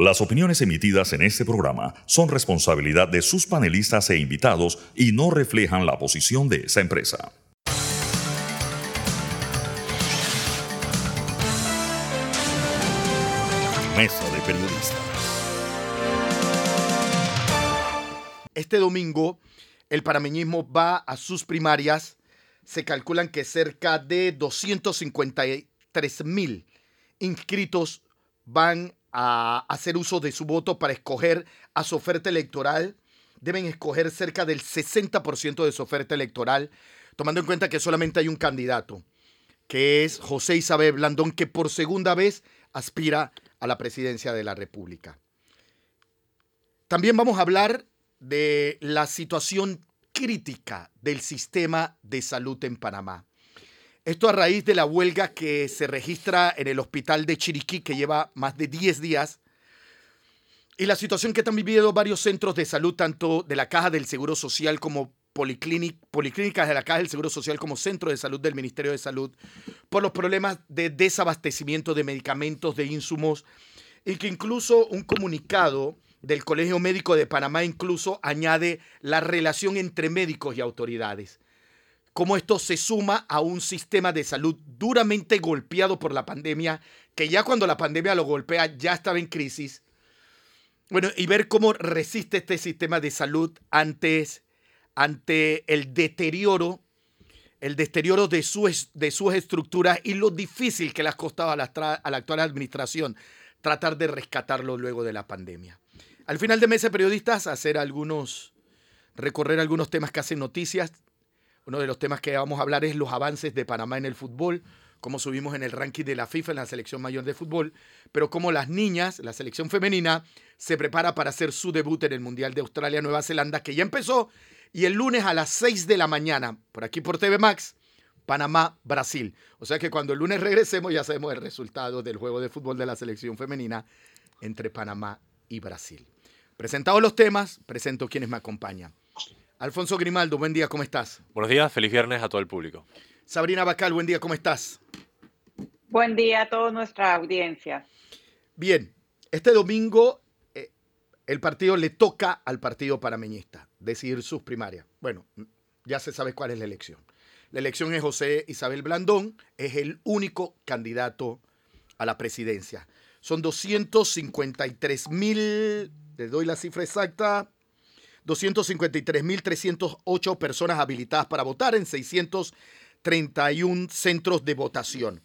Las opiniones emitidas en este programa son responsabilidad de sus panelistas e invitados y no reflejan la posición de esa empresa. Mesa de Periodistas. Este domingo el panameñismo va a sus primarias. Se calculan que cerca de 253 mil inscritos van a hacer uso de su voto para escoger a su oferta electoral. Deben escoger cerca del 60% de su oferta electoral, tomando en cuenta que solamente hay un candidato, que es José Isabel Blandón, que por segunda vez aspira a la presidencia de la República. También vamos a hablar de la situación crítica del sistema de salud en Panamá. Esto a raíz de la huelga que se registra en el hospital de Chiriquí, que lleva más de 10 días, y la situación que están viviendo varios centros de salud, tanto de la Caja del Seguro Social como policlínicas de la Caja del Seguro Social como Centro de Salud del Ministerio de Salud, por los problemas de desabastecimiento de medicamentos, de insumos, y que incluso un comunicado del Colegio Médico de Panamá incluso añade la relación entre médicos y autoridades. Cómo esto se suma a un sistema de salud duramente golpeado por la pandemia, que ya cuando la pandemia lo golpea ya estaba en crisis. Bueno, y ver cómo resiste este sistema de salud antes, ante el deterioro, el deterioro de, de sus estructuras y lo difícil que le ha costado a la, a la actual administración tratar de rescatarlo luego de la pandemia. Al final de mes de periodistas, hacer algunos, recorrer algunos temas que hacen noticias. Uno de los temas que vamos a hablar es los avances de Panamá en el fútbol, cómo subimos en el ranking de la FIFA en la selección mayor de fútbol, pero cómo las niñas, la selección femenina, se prepara para hacer su debut en el Mundial de Australia-Nueva Zelanda, que ya empezó, y el lunes a las 6 de la mañana, por aquí por TV Max, Panamá-Brasil. O sea que cuando el lunes regresemos ya sabemos el resultado del juego de fútbol de la selección femenina entre Panamá y Brasil. Presentados los temas, presento quienes me acompañan. Alfonso Grimaldo, buen día, ¿cómo estás? Buenos días, feliz viernes a todo el público. Sabrina Bacal, buen día, ¿cómo estás? Buen día a toda nuestra audiencia. Bien, este domingo eh, el partido le toca al partido parameñista decidir sus primarias. Bueno, ya se sabe cuál es la elección. La elección es José Isabel Blandón, es el único candidato a la presidencia. Son 253 mil te doy la cifra exacta. 253.308 personas habilitadas para votar en 631 centros de votación.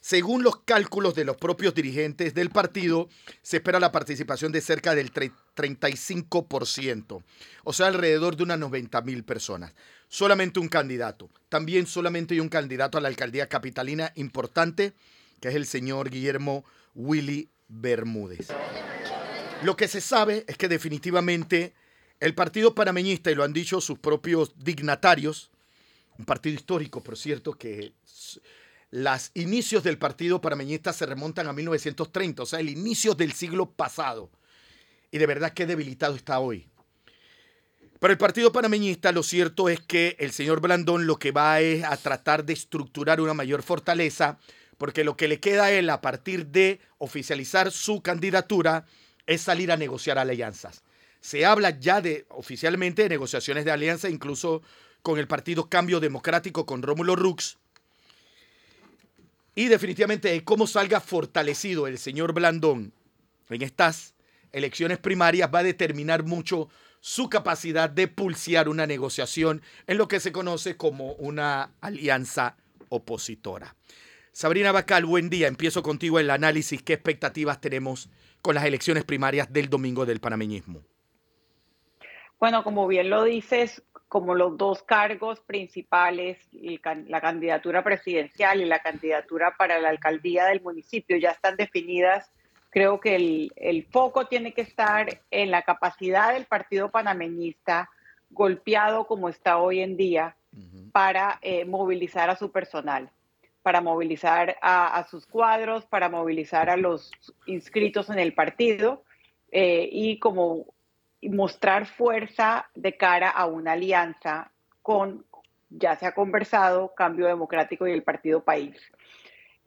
Según los cálculos de los propios dirigentes del partido, se espera la participación de cerca del 35%, o sea, alrededor de unas 90.000 personas. Solamente un candidato. También solamente hay un candidato a la alcaldía capitalina importante, que es el señor Guillermo Willy Bermúdez. Lo que se sabe es que definitivamente el partido panameñista, y lo han dicho sus propios dignatarios, un partido histórico, por cierto, que los inicios del partido panameñista se remontan a 1930, o sea, el inicio del siglo pasado. Y de verdad que debilitado está hoy. Pero el partido panameñista, lo cierto es que el señor Blandón lo que va es a tratar de estructurar una mayor fortaleza, porque lo que le queda a él a partir de oficializar su candidatura es salir a negociar alianzas. Se habla ya de oficialmente de negociaciones de alianza, incluso con el Partido Cambio Democrático, con Rómulo Rux. Y definitivamente de cómo salga fortalecido el señor Blandón en estas elecciones primarias va a determinar mucho su capacidad de pulsear una negociación en lo que se conoce como una alianza opositora. Sabrina Bacal, buen día. Empiezo contigo el análisis. ¿Qué expectativas tenemos con las elecciones primarias del domingo del panameñismo? Bueno, como bien lo dices, como los dos cargos principales, la candidatura presidencial y la candidatura para la alcaldía del municipio ya están definidas, creo que el, foco tiene que estar en la capacidad del partido panameñista, golpeado como está hoy en día, para eh, movilizar a su personal para movilizar a, sus cuadros, para movilizar a los inscritos en el partido eh, y como mostrar fuerza de cara a una alianza con, ya se ha conversado, Cambio Democrático y el Partido País.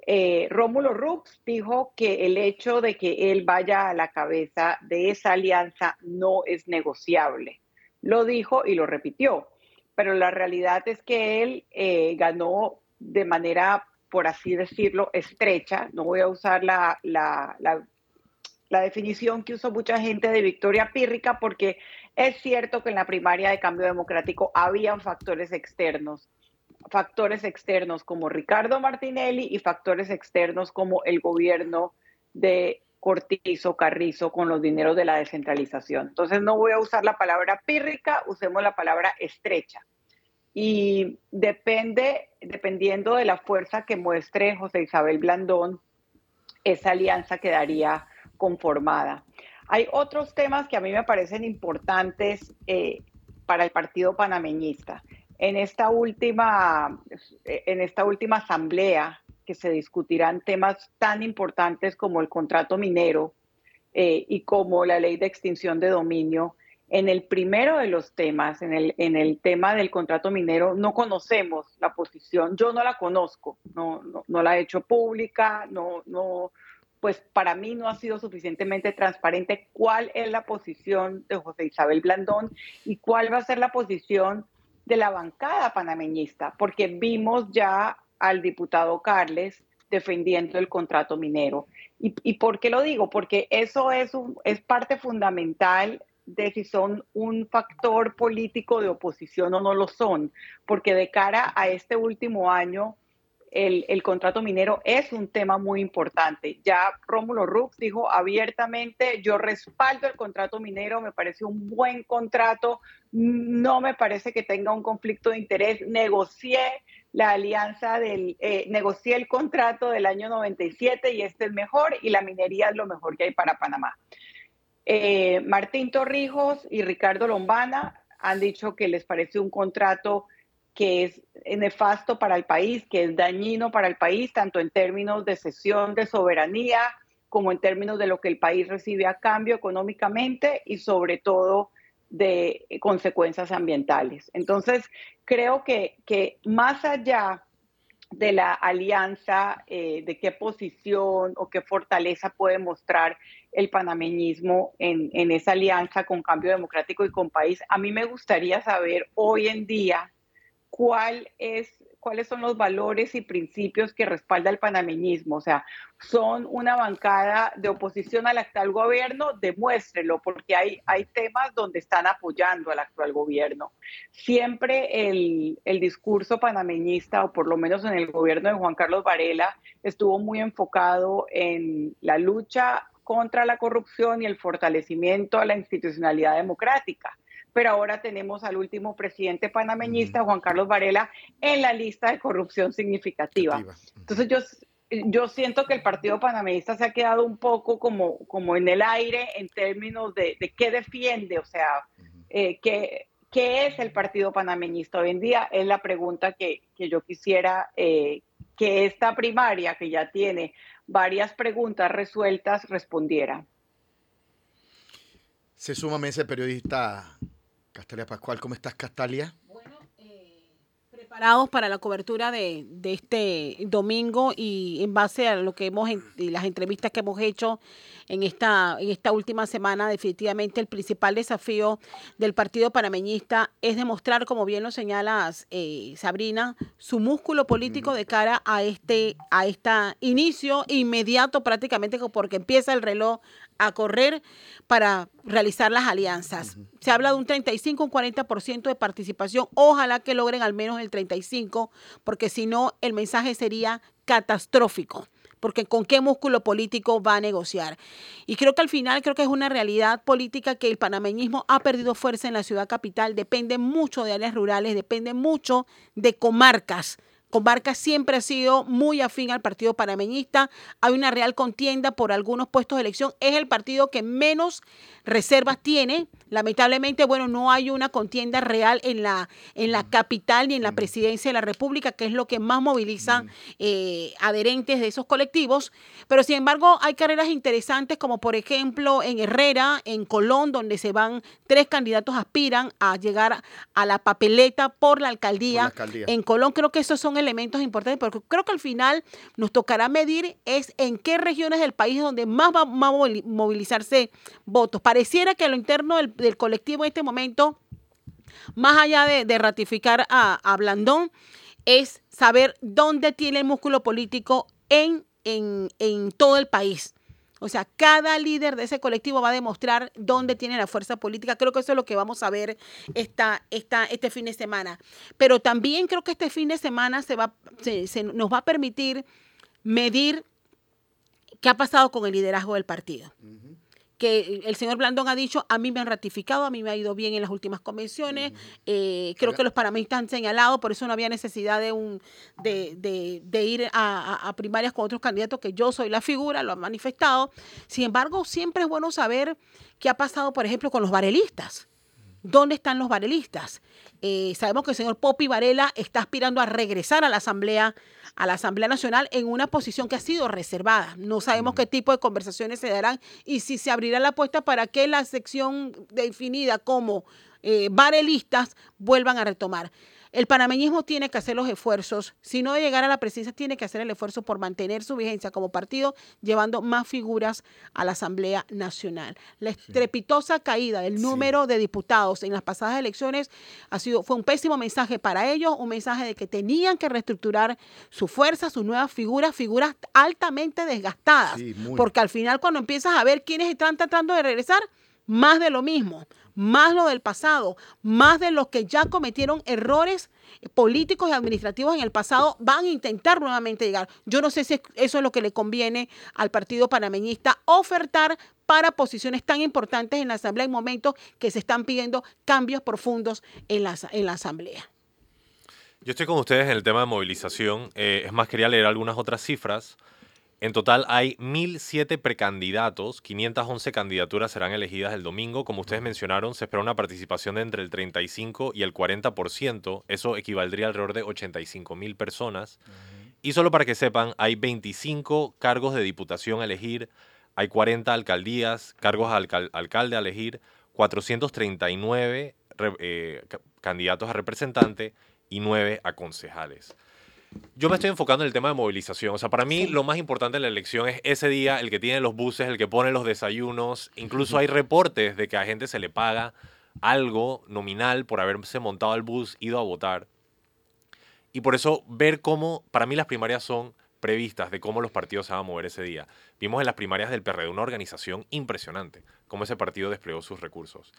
eh, Rómulo Rux dijo que el hecho de que él vaya a la cabeza de esa alianza no es negociable. Lo dijo y lo repitió, pero la realidad es que él eh, ganó de manera, por así decirlo, estrecha. No voy a usar la, la, la definición que usó mucha gente de victoria pírrica porque es cierto que en la primaria de cambio democrático habían factores externos factores externos como Ricardo Martinelli y factores externos como el gobierno de Cortizo, Carrizo con los dineros de la descentralización. Entonces no voy a usar la palabra pírrica, usemos la palabra estrecha. Y depende, dependiendo de la fuerza que muestre José Isabel Blandón, esa alianza quedaría conformada. Hay otros temas que a mí me parecen importantes eh, para el partido panameñista en esta última, en esta última asamblea que se discutirán temas tan importantes como el contrato minero eh, y como la ley de extinción de dominio. En el primero de los temas, en el, en el tema del contrato minero, no conocemos la posición, yo no la conozco, no, no, la he hecho pública, no, no, pues para mí no ha sido suficientemente transparente cuál es la posición de José Isabel Blandón y cuál va a ser la posición de la bancada panameñista, porque vimos ya al diputado Carles defendiendo el contrato minero. ¿Y, por qué lo digo? Porque eso es, es parte fundamental de si son un factor político de oposición o no lo son, porque de cara a este último año, el, contrato minero es un tema muy importante. Ya Rómulo Rux dijo abiertamente, yo respaldo el contrato minero, me parece un buen contrato, no me parece que tenga un conflicto de interés, negocié la alianza del, eh, negocié el contrato del año 97 y este es mejor y la minería es lo mejor que hay para Panamá. Eh, Martín Torrijos y Ricardo Lombana han dicho que les parece un contrato que es nefasto para el país, que es dañino para el país, tanto en términos de cesión de soberanía como en términos de lo que el país recibe a cambio económicamente y sobre todo de consecuencias ambientales. Entonces, creo que, que más allá de la alianza, eh, de qué posición o qué fortaleza puede mostrar el panameñismo en, en esa alianza con Cambio Democrático y con País, a mí me gustaría saber hoy en día cuál es, cuáles son los valores y principios que respalda el panameñismo. O sea, son una bancada de oposición al actual gobierno, demuéstrelo, porque hay, hay temas donde están apoyando al actual gobierno. Siempre el, el discurso panameñista, o por lo menos en el gobierno de Juan Carlos Varela, estuvo muy enfocado en la lucha contra la corrupción y el fortalecimiento a la institucionalidad democrática pero ahora tenemos al último presidente panameñista, Juan Carlos Varela, en la lista de corrupción significativa. Entonces yo, yo siento que el partido panameñista se ha quedado un poco como, como en el aire en términos de, qué defiende, o sea, eh, qué, es el partido panameñista hoy en día, es la pregunta que, yo quisiera eh, que esta primaria, que ya tiene varias preguntas resueltas, respondiera. Se suma ese periodista Castalia Pascual, ¿cómo estás, Castalia? Bueno, eh, preparados para la cobertura de, este domingo y en base a lo que hemos, y las entrevistas que hemos hecho en esta, en esta última semana, definitivamente el principal desafío del Partido Panameñista es demostrar, como bien lo señalas, eh, Sabrina, su músculo político de cara a este, a este inicio inmediato prácticamente porque empieza el reloj a correr para realizar las alianzas. Se habla de un 35, un 40% de participación. Ojalá que logren al menos el 35, porque si no, el mensaje sería catastrófico porque con qué músculo político va a negociar. Y creo que al final, creo que es una realidad política que el panameñismo ha perdido fuerza en la ciudad capital, depende mucho de áreas rurales, depende mucho de comarcas Comarca siempre ha sido muy afín al partido panameñista. Hay una real contienda por algunos puestos de elección. Es el partido que menos reservas tiene. Lamentablemente, bueno, no hay una contienda real en la, en la capital ni en la presidencia de la República, que es lo que más moviliza eh, adherentes de esos colectivos. Pero sin embargo, hay carreras interesantes, como por ejemplo en Herrera, en Colón, donde se van tres candidatos aspiran a llegar a la papeleta por la alcaldía. En Colón creo que esos son elementos importantes, porque creo que al final nos tocará medir es en qué regiones del país donde más va, a movilizarse votos. Pareciera que a lo interno del, colectivo en este momento, más allá de, ratificar a, Blandón, es saber dónde tiene el músculo político en, en todo el país. O sea, cada líder de ese colectivo va a demostrar dónde tiene la fuerza política. Creo que eso es lo que vamos a ver esta, esta, este fin de semana. Pero también creo que este fin de semana se va, se, nos va a permitir medir qué ha pasado con el liderazgo del partido que el señor Blandón ha dicho, a mí me han ratificado, a mí me ha ido bien en las últimas convenciones, eh, creo que los panameñistas han señalado, por eso no había necesidad de, un, de, ir a, primarias con otros candidatos, que yo soy la figura, lo han manifestado. Sin embargo, siempre es bueno saber qué ha pasado, por ejemplo, con los varelistas. ¿Dónde están los varelistas? Eh, sabemos que el señor Popi Varela está aspirando a regresar a la Asamblea a la Asamblea Nacional en una posición que ha sido reservada. No sabemos qué tipo de conversaciones se darán y si se abrirá la apuesta para que la sección definida como eh, varelistas vuelvan a retomar. El panameñismo tiene que hacer los esfuerzos, si no de llegar a la presidencia, tiene que hacer el esfuerzo por mantener su vigencia como partido, llevando más figuras a la Asamblea Nacional. La estrepitosa caída del número de diputados en las pasadas elecciones ha sido, fue un pésimo mensaje para ellos, un mensaje de que tenían que reestructurar su fuerza, sus nuevas figuras, figuras altamente desgastadas. porque al final cuando empiezas a ver quiénes están tratando de regresar, más de lo mismo más lo del pasado, más de los que ya cometieron errores políticos y administrativos en el pasado, van a intentar nuevamente llegar. Yo no sé si eso es lo que le conviene al partido panameñista, ofertar para posiciones tan importantes en la Asamblea en momentos que se están pidiendo cambios profundos en la, en la Asamblea. Yo estoy con ustedes en el tema de movilización. Eh, es más, quería leer algunas otras cifras. En total hay 1.007 precandidatos, 511 candidaturas serán elegidas el domingo. Como ustedes mencionaron, se espera una participación de entre el 35 y el 40%. Eso equivaldría alrededor de 85.000 personas. Y solo para que sepan, hay 25 cargos de diputación a elegir, hay 40 alcaldías, cargos de alcalde a elegir, 439 eh, candidatos a representante y 9 a concejales. Yo me estoy enfocando en el tema de movilización. O sea, para mí lo más importante en la elección es ese día, el que tiene los buses, el que pone los desayunos. Incluso hay reportes de que a gente se le paga algo nominal por haberse montado al bus, ido a votar. Y por eso ver cómo, para mí las primarias son previstas de cómo los partidos se van a mover ese día. Vimos en las primarias del PRD una organización impresionante, cómo ese partido desplegó sus recursos.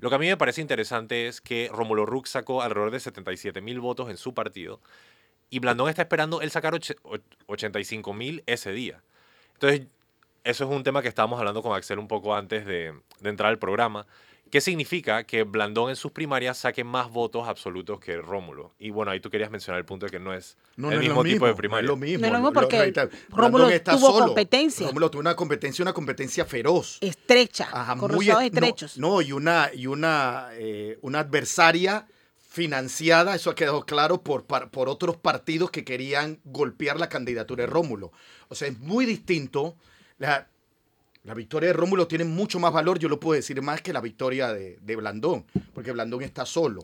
Lo que a mí me parece interesante es que Romulo Rux sacó alrededor de 77 mil votos en su partido y Blandón está esperando él sacar 85 mil ese día. Entonces, eso es un tema que estábamos hablando con Axel un poco antes de, entrar al programa. ¿Qué significa que Blandón en sus primarias saque más votos absolutos que Rómulo? Y bueno, ahí tú querías mencionar el punto de que no es el mismo, tipo de primaria. No es lo mismo. No es lo mismo porque Rómulo tuvo competencia. Rómulo tuvo una competencia, una competencia feroz. Estrecha, con muy, estrechos. No, y una, y una, eh, una adversaria financiada, eso ha quedado claro, por, por otros partidos que querían golpear la candidatura de Rómulo. O sea, es muy distinto. La, la victoria de Rómulo tiene mucho más valor, yo lo puedo decir más que la victoria de, de Blandón, porque Blandón está solo.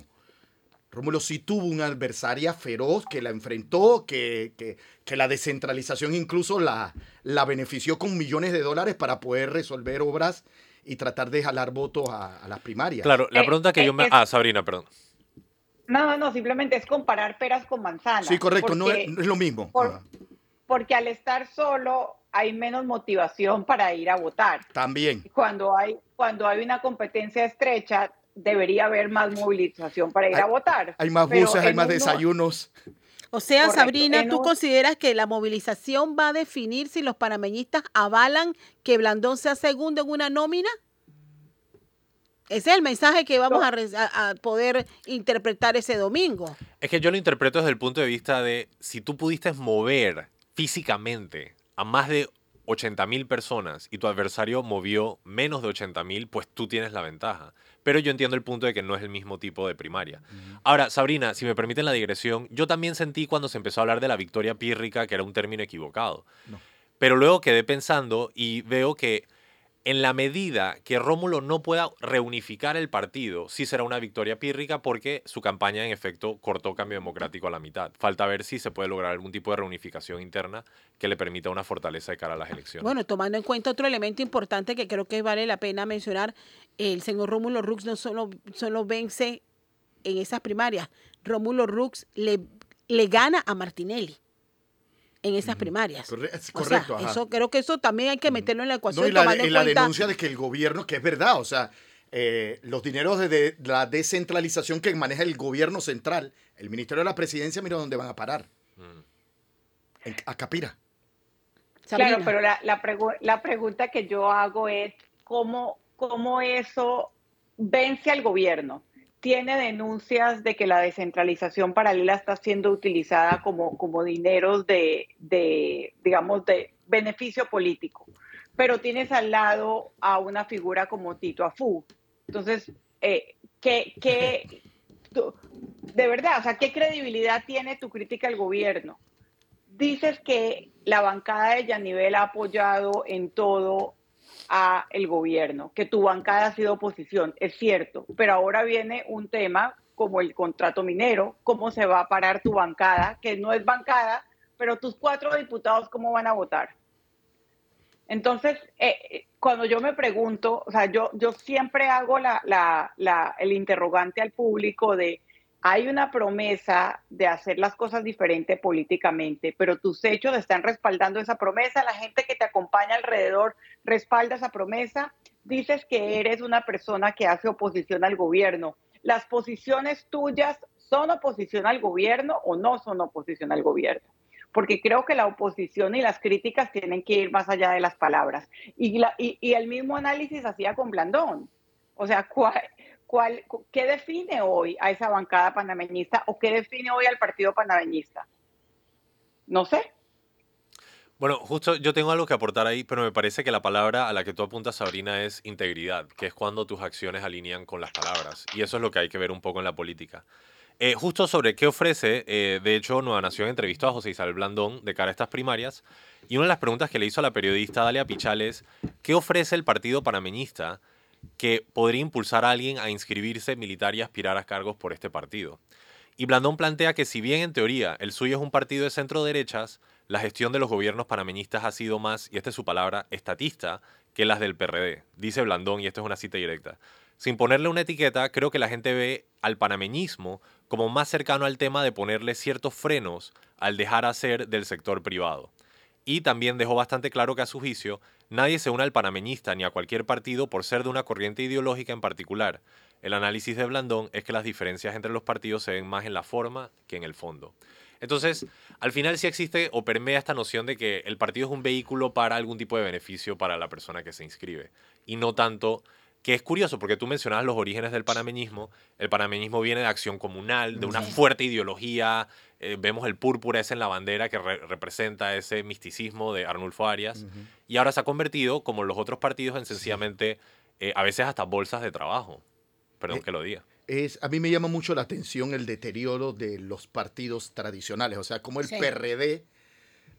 Rómulo sí tuvo una adversaria feroz que la enfrentó, que, que, que, la descentralización incluso la, la benefició con millones de dólares para poder resolver obras y tratar de jalar votos a, las primarias. Claro, la eh, pregunta que yo me... Ah, Sabrina, perdón. No, no, simplemente es comparar peras con manzanas. Sí, correcto, no, es, lo mismo. Porque al estar solo hay menos motivación para ir a votar. También. Cuando hay, cuando hay una competencia estrecha, debería haber más movilización para ir a votar. Hay más buses, hay más desayunos. O sea, Sabrina, ¿tú consideras que la movilización va a definir si los panameñistas avalan que Blandón sea segundo en una nómina? Ese es el mensaje que vamos a, poder interpretar ese domingo. Es que yo lo interpreto desde el punto de vista de si tú pudiste mover físicamente a más de 80 mil personas y tu adversario movió menos de 80 mil, pues tú tienes la ventaja. Pero yo entiendo el punto de que no es el mismo tipo de primaria. Ahora, Sabrina, si me permiten la digresión, yo también sentí cuando se empezó a hablar de la victoria pírrica que era un término equivocado. Pero luego quedé pensando y veo que En la medida que Rómulo no pueda reunificar el partido, sí será una victoria pírrica porque su campaña en efecto cortó cambio democrático a la mitad. Falta ver si se puede lograr algún tipo de reunificación interna que le permita una fortaleza de cara a las elecciones. Bueno, tomando en cuenta otro elemento importante que creo que vale la pena mencionar, el señor Rómulo Rux no solo, vence en esas primarias, Rómulo Rux le, le gana a Martinelli en esas primarias. correcto. eso creo que eso también hay que meterlo en la ecuación. No, y la, la denuncia de que el gobierno, que es verdad, o sea, eh, los dineros de, la descentralización que maneja el gobierno central, el Ministerio de la Presidencia, mira dónde van a parar. Mm. a Capira. Claro, pero la, la, pregunta que yo hago es, ¿cómo, ¿cómo eso vence al gobierno? Tiene denuncias de que la descentralización paralela está siendo utilizada como, como dineros de, de, digamos, de beneficio político. Pero tienes al lado a una figura como Tito Afú. Entonces, eh, ¿qué, qué de verdad, o sea, ¿qué credibilidad tiene tu crítica al gobierno? Dices que la bancada de Yanivel ha apoyado en todo a el gobierno, que tu bancada ha sido oposición, es cierto, pero ahora viene un tema como el contrato minero, cómo se va a parar tu bancada, que no es bancada, pero tus cuatro diputados, ¿cómo van a votar? Entonces, eh, eh, cuando yo me pregunto, o sea, yo, yo siempre hago la, la, el interrogante al público de hay una promesa de hacer las cosas diferente políticamente, pero tus hechos están respaldando esa promesa, la gente que te acompaña alrededor respalda esa promesa, dices que eres una persona que hace oposición al gobierno. ¿Las posiciones tuyas son oposición al gobierno o no son oposición al gobierno? Porque creo que la oposición y las críticas tienen que ir más allá de las palabras. Y, y el mismo análisis hacía con Blandón. O sea, ¿cuál, ¿qué define hoy a esa bancada panameñista o qué define hoy al partido panameñista? No sé. Bueno, justo yo tengo algo que aportar ahí, pero me parece que la palabra a la que tú apuntas, Sabrina, es integridad, que es cuando tus acciones alinean con las palabras. Y eso es lo que hay que ver un poco en la política. Eh, justo sobre qué ofrece, eh, de hecho, Nueva Nación entrevistó a José Isabel Blandón de cara a estas primarias. Y una de las preguntas que le hizo a la periodista Dalia Pichal es, ¿qué ofrece el partido panameñista que podría impulsar a alguien a inscribirse militar y aspirar a cargos por este partido. Y Blandón plantea que si bien en teoría el suyo es un partido de centro derechas, la gestión de los gobiernos panameñistas ha sido más, y esta es su palabra, estatista que las del PRD. Dice Blandón, y esto es una cita directa. Sin ponerle una etiqueta, creo que la gente ve al panameñismo como más cercano al tema de ponerle ciertos frenos al dejar hacer del sector privado. Y también dejó bastante claro que a su juicio nadie se une al panameñista ni a cualquier partido por ser de una corriente ideológica en particular. El análisis de Blandón es que las diferencias entre los partidos se ven más en la forma que en el fondo. Entonces, al final sí existe o permea esta noción de que el partido es un vehículo para algún tipo de beneficio para la persona que se inscribe y no tanto que es curioso porque tú mencionabas los orígenes del panameñismo. El panameñismo viene de acción comunal, de una fuerte ideología. Eh, vemos el púrpura ese en la bandera que representa ese misticismo de Arnulfo Arias. Y ahora se ha convertido, como los otros partidos, en sencillamente, eh, a veces hasta bolsas de trabajo. Perdón eh, que lo diga. Es, a mí me llama mucho la atención el deterioro de los partidos tradicionales. O sea, como el PRD,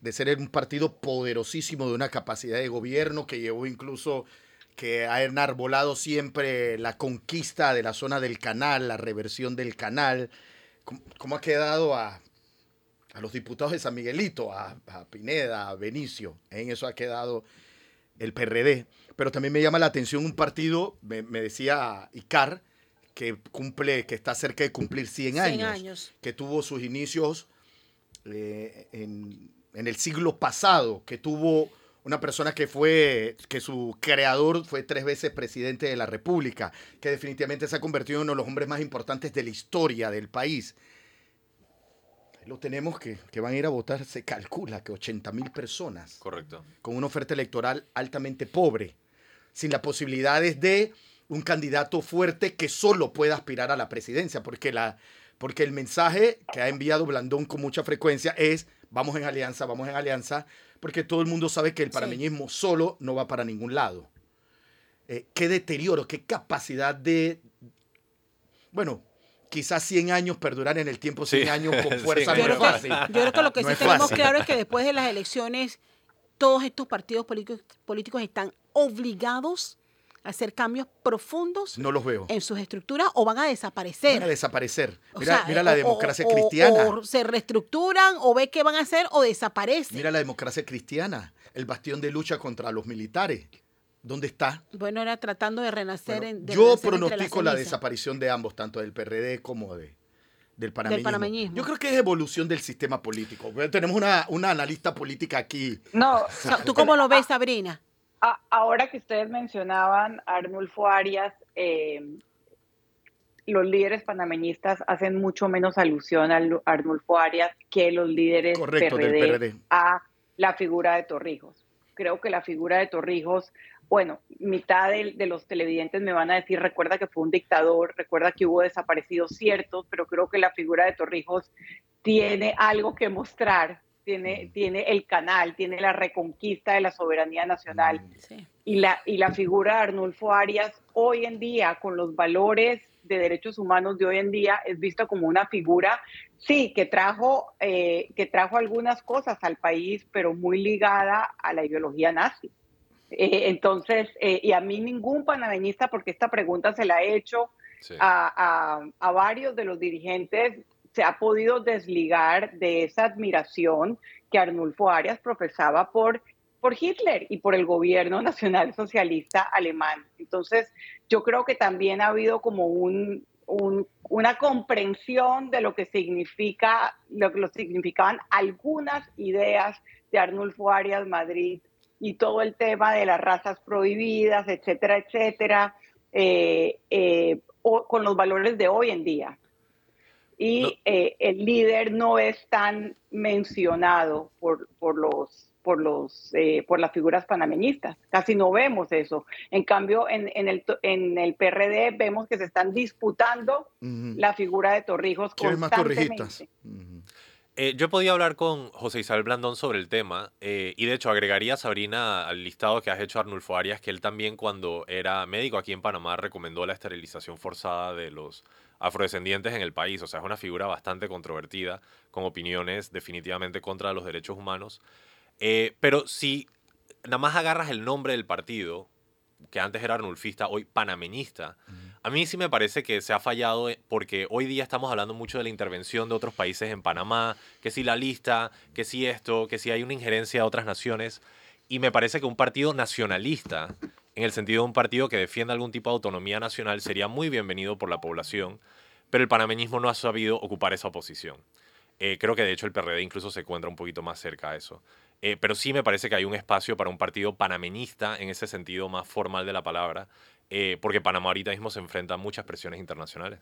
de ser un partido poderosísimo, de una capacidad de gobierno que llevó incluso que ha enarbolado siempre la conquista de la zona del canal, la reversión del canal, cómo, ha quedado a, a, los diputados de San Miguelito, a, Pineda, a Benicio, en eso ha quedado el PRD. Pero también me llama la atención un partido, me, decía Icar, que cumple, que está cerca de cumplir 100 años, que tuvo sus inicios eh, en, en el siglo pasado, que tuvo una persona que fue, que su creador fue tres veces presidente de la República, que definitivamente se ha convertido en uno de los hombres más importantes de la historia del país. Lo tenemos que, que van a ir a votar, se calcula que 80 mil personas. Correcto. Con una oferta electoral altamente pobre, sin las posibilidades de un candidato fuerte que solo pueda aspirar a la presidencia, porque, la, porque el mensaje que ha enviado Blandón con mucha frecuencia es, vamos en alianza, vamos en alianza, porque todo el mundo sabe que el panameñismo solo no va para ningún lado. Eh, qué deterioro, qué capacidad de, bueno, quizás 100 años perdurar en el tiempo, 100 años con fuerza no es fácil. Yo creo que lo que sí tenemos claro es que después de las elecciones todos estos partidos políticos, políticos están obligados a hacer cambios profundos No los veo. en sus estructuras o van a desaparecer. Van a desaparecer. O Mira, sea, mira la o- democracia o- cristiana. O se reestructuran o ve qué van a hacer o desaparecen. Mira la democracia cristiana. El bastión de lucha contra los militares. ¿Dónde está? Bueno, era tratando de renacer. Bueno, en, de yo renacer entre pronostico la desaparición de ambos, tanto del PRD como de, del, panameñismo. panameñismo. Yo creo que es evolución del sistema político. Tenemos una, una analista política aquí. No, ¿Tú cómo lo ves, Sabrina? A- ahora que ustedes mencionaban a Arnulfo Arias, eh, los líderes panameñistas hacen mucho menos alusión a Arnulfo Arias que los líderes Correcto, del PRD, PRD. a la figura de Torrijos. Creo que la figura de Torrijos, bueno, mitad de, de los televidentes me van a decir, recuerda que fue un dictador, recuerda que hubo desaparecidos ciertos, pero creo que la figura de Torrijos tiene algo que mostrar, tiene, tiene el canal, tiene la reconquista de la soberanía nacional Sí. y la, y la figura de Arnulfo Arias hoy en día, con los valores de derechos humanos de hoy en día, es vista como una figura, sí, que trajo, eh, que trajo algunas cosas al país, pero muy ligada a la ideología nazi. Eh, entonces, eh, y a mí ningún panameñista, porque esta pregunta se la he hecho Sí. a, a- a varios de los dirigentes, se ha podido desligar de esa admiración que Arnulfo Arias profesaba por, por Hitler y por el gobierno nacional socialista alemán. Entonces, yo creo que también ha habido como un, un- una comprensión de lo que significa, lo que lo significaban algunas ideas de Arnulfo Arias Madrid y todo el tema de las razas prohibidas, etcétera, etcétera, eh, eh, con los valores de hoy en día. Y No. eh, el líder no es tan mencionado por, por los por los eh, por las figuras panameñistas. Casi no vemos eso. En cambio, en, en el, to- en el PRD vemos que se están disputando la figura de Torrijos ¿Quiénes más constantemente. torrijistas? Ujú. Eh, yo podía hablar con José Isabel Blandón sobre el tema eh, y de hecho agregaría Sabrina al listado que has hecho Arnulfo Arias que él también cuando era médico aquí en Panamá recomendó la esterilización forzada de los afrodescendientes en el país. O sea, es una figura bastante controvertida con opiniones definitivamente contra los derechos humanos. Eh, pero si nada más agarras el nombre del partido, que antes era arnulfista, hoy panameñista, a mí sí me parece que se ha fallado eh, porque hoy día estamos hablando mucho de la intervención de otros países en Panamá, que si la lista, que si esto, que si hay una injerencia de otras naciones. Y me parece que un partido nacionalista, en el sentido de un partido que defienda algún tipo de autonomía nacional, sería muy bienvenido por la población, pero el panameñismo no ha sabido ocupar esa posición. Eh, creo que de hecho el PRD incluso se encuentra un poquito más cerca a eso. Eh, pero sí me parece que hay un espacio para un partido panameñista en ese sentido más formal de la palabra, eh, porque Panamá ahorita mismo se enfrenta a muchas presiones internacionales.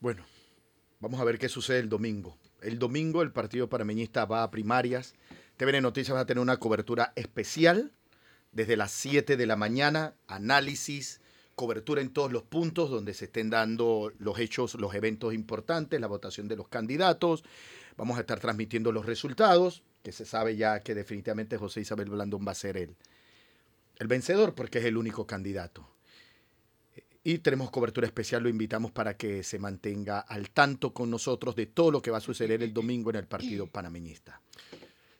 Bueno, vamos a ver qué sucede el domingo. El domingo el partido panameñista va a primarias. TVN Noticias va a tener una cobertura especial desde las 7 de la mañana, análisis, cobertura en todos los puntos donde se estén dando los hechos, los eventos importantes, la votación de los candidatos. Vamos a estar transmitiendo los resultados, que se sabe ya que definitivamente José Isabel Blandón va a ser el, el vencedor porque es el único candidato. Y tenemos cobertura especial, lo invitamos para que se mantenga al tanto con nosotros de todo lo que va a suceder el domingo en el partido panameñista.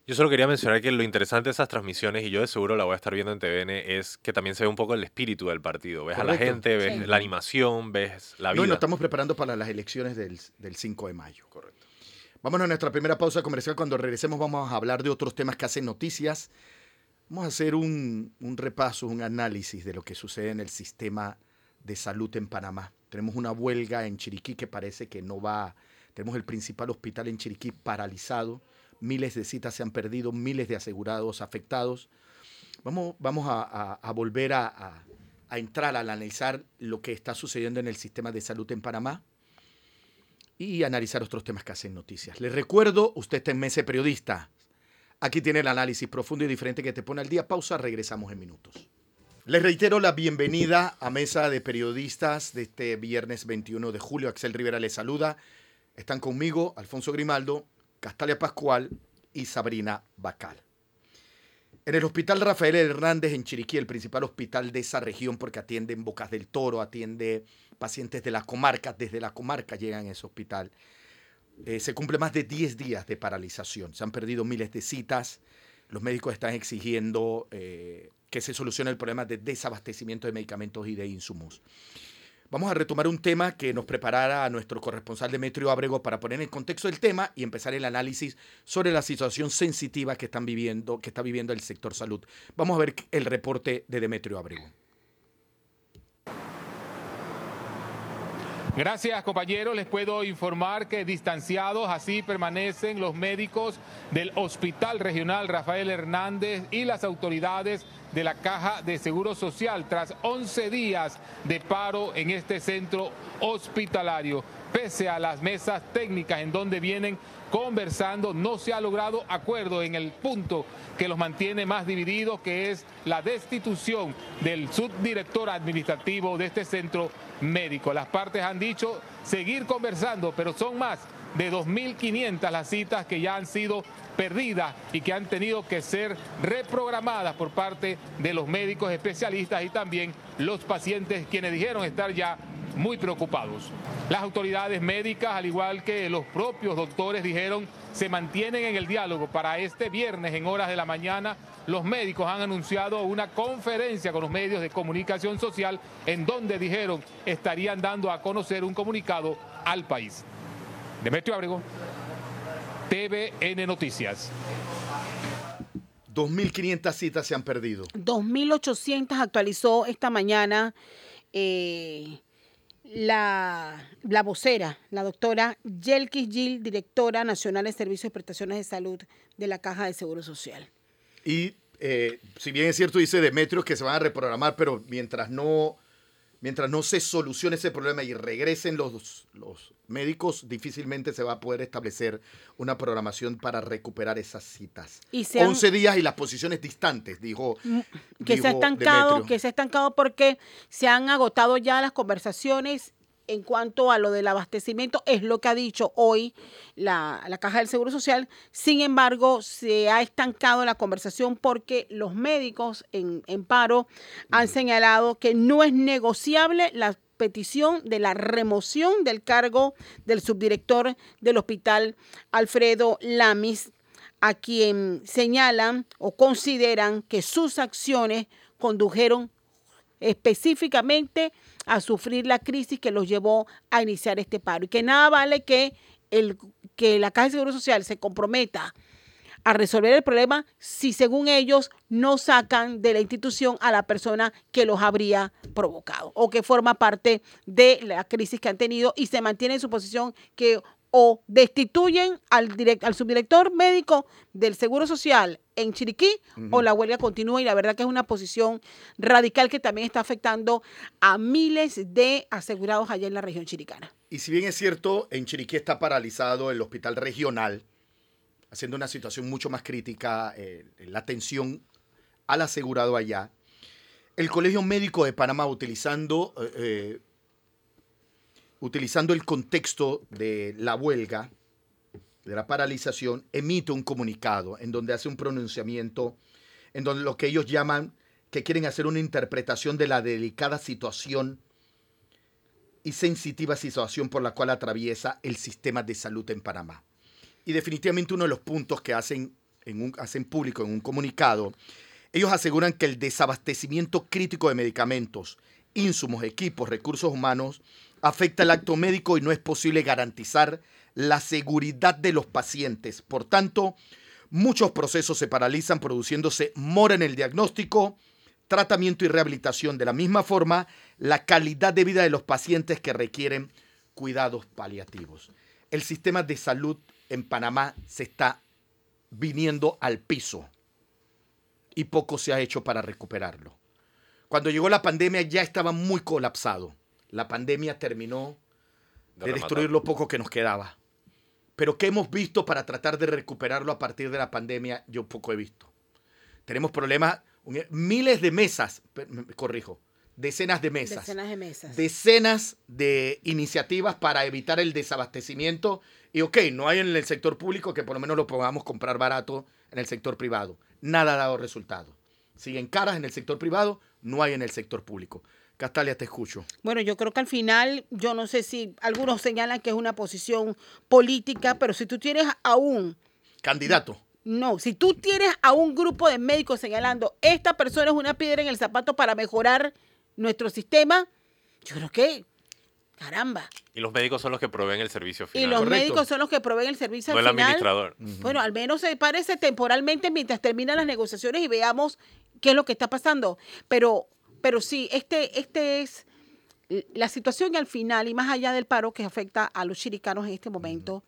Yo solo quería mencionar que lo interesante de esas transmisiones, y yo de seguro la voy a estar viendo en TVN, es que también se ve un poco el espíritu del partido. Ves a la gente, ves Sí. la animación, ves la No, vida. y nos estamos preparando para las elecciones del, del 5 de mayo. Correcto. Vámonos a nuestra primera pausa comercial. Cuando regresemos vamos a hablar de otros temas que hacen noticias. Vamos a hacer un, un repaso, un análisis de lo que sucede en el sistema de salud en Panamá. Tenemos una huelga en Chiriquí que parece que no va. Tenemos el principal hospital en Chiriquí paralizado. Miles de citas se han perdido, miles de asegurados afectados. Vamos, vamos a, a- a volver a, a- a entrar al analizar lo que está sucediendo en el sistema de salud en Panamá y analizar otros temas que hacen noticias. Les recuerdo, usted está en Mese Periodista. Aquí tiene el análisis profundo y diferente que te pone al día. Pausa, regresamos en minutos. Les reitero la bienvenida a Mesa de Periodistas de este viernes 21 de julio. Axel Rivera les saluda. Están conmigo Alfonso Grimaldo, Castalia Pascual y Sabrina Bacal. En el Hospital Rafael Hernández en Chiriquí, el principal hospital de esa región, porque atiende en Bocas del Toro, atiende pacientes de la comarca, desde la comarca llegan a ese hospital. Eh, se cumple más de 10 días de paralización. Se han perdido miles de citas. los médicos están exigiendo eh, que se solucione el problema de desabastecimiento de medicamentos y de insumos. Vamos a retomar un tema que nos preparara nuestro corresponsal Demetrio Abrego para poner en contexto el tema y empezar el análisis sobre la situación sensitiva que, están viviendo, que está viviendo el sector salud. Vamos a ver el reporte de Demetrio Abrego. Gracias compañeros, les puedo informar que distanciados así permanecen los médicos del Hospital Regional Rafael Hernández y las autoridades de la Caja de Seguro Social tras 11 días de paro en este centro hospitalario. Pese a las mesas técnicas en donde vienen conversando, no se ha logrado acuerdo en el punto que los mantiene más divididos, que es la destitución del subdirector administrativo de este centro médico. Las partes han dicho seguir conversando, pero son más de 2.500 las citas que ya han sido perdidas y que han tenido que ser reprogramadas por parte de los médicos especialistas y también los pacientes quienes dijeron estar ya muy preocupados. Las autoridades médicas, al igual que los propios doctores, dijeron se mantienen en el diálogo. Para este viernes, en horas de la mañana, los médicos han anunciado una conferencia con los medios de comunicación social en donde dijeron estarían dando a conocer un comunicado al país. Demetrio Abrego, TVN Noticias. 2.500 citas se han perdido. 2.800 actualizó esta mañana eh, la, la, vocera, la doctora Yelkis Gil, directora nacional de Servicios y Prestaciones de Salud de la Caja de Seguro Social. Y eh, si bien es cierto, dice Demetrio que se van a reprogramar, pero mientras no, mientras no se solucione ese problema y regresen los, los médicos, difícilmente se va a poder establecer una programación para recuperar esas citas. Y 11 días y las posiciones distantes, dijo. Mm, que se ha estancado, que se ha estancado porque se han agotado ya las conversaciones en cuanto a lo del abastecimiento, es lo que ha dicho hoy la, Caja del Seguro Social. Sin embargo, se ha estancado la conversación porque los médicos en, en paro han señalado que no es negociable la petición de la remoción del cargo del subdirector del hospital Alfredo Lamis, a quien señalan o consideran que sus acciones condujeron específicamente a sufrir la crisis que los llevó a iniciar este paro. Y que nada vale que, el, que la Caja de Seguro Social se comprometa a resolver el problema si según ellos no sacan de la institución a la persona que los habría provocado o que forma parte de la crisis que han tenido y se mantiene en su posición que o destituyen al, al subdirector médico del Seguro Social en Chiriquí o la huelga continúa y la verdad que es una posición radical que también está afectando a miles de asegurados allá en la región chiricana. Y si bien es cierto, en Chiriquí está paralizado el hospital regional, haciendo una situación mucho más crítica, eh, la atención al asegurado allá, el Colegio Médico de Panamá utilizando... Eh, eh, utilizando el contexto de la huelga, de la paralización, emite un comunicado en donde hace un pronunciamiento, en donde lo que ellos llaman que quieren hacer una interpretación de la delicada situación y sensitiva situación por la cual atraviesa el sistema de salud en Panamá. Y definitivamente uno de los puntos que hacen, en un, hacen público en un comunicado, ellos aseguran que el desabastecimiento crítico de medicamentos, insumos, equipos, recursos humanos, afecta el acto médico y no es posible garantizar la seguridad de los pacientes. Por tanto, muchos procesos se paralizan produciéndose mora en el diagnóstico, tratamiento y rehabilitación. De la misma forma, la calidad de vida de los pacientes que requieren cuidados paliativos. El sistema de salud en Panamá se está viniendo al piso y poco se ha hecho para recuperarlo. Cuando llegó la pandemia ya estaba muy colapsado la pandemia terminó de, destruir lo poco que nos quedaba. Pero ¿qué hemos visto para tratar de recuperarlo a partir de la pandemia? Yo poco he visto. Tenemos problemas, miles de mesas, me corrijo, decenas de mesas. Decenas de mesas. Decenas de iniciativas para evitar el desabastecimiento. Y ok, no hay en el sector público que por lo menos lo podamos comprar barato en el sector privado. Nada ha dado resultado. Siguen caras en el sector privado, no hay en el sector público. Castalia, te escucho. Bueno, yo creo que al final, yo no sé si algunos señalan que es una posición política, pero si tú tienes a un candidato. No, si tú tienes a un grupo de médicos señalando, esta persona es una piedra en el zapato para mejorar nuestro sistema, yo creo que, caramba. Y los médicos son los que proveen el servicio Y final. los Correcto. médicos son los que proveen el servicio no al el final. administrador. Bueno, al menos se parece temporalmente mientras terminan las negociaciones y veamos qué es lo que está pasando. Pero, pero sí, este, este es la situación al final y más allá del paro que afecta a los chiricanos en este momento.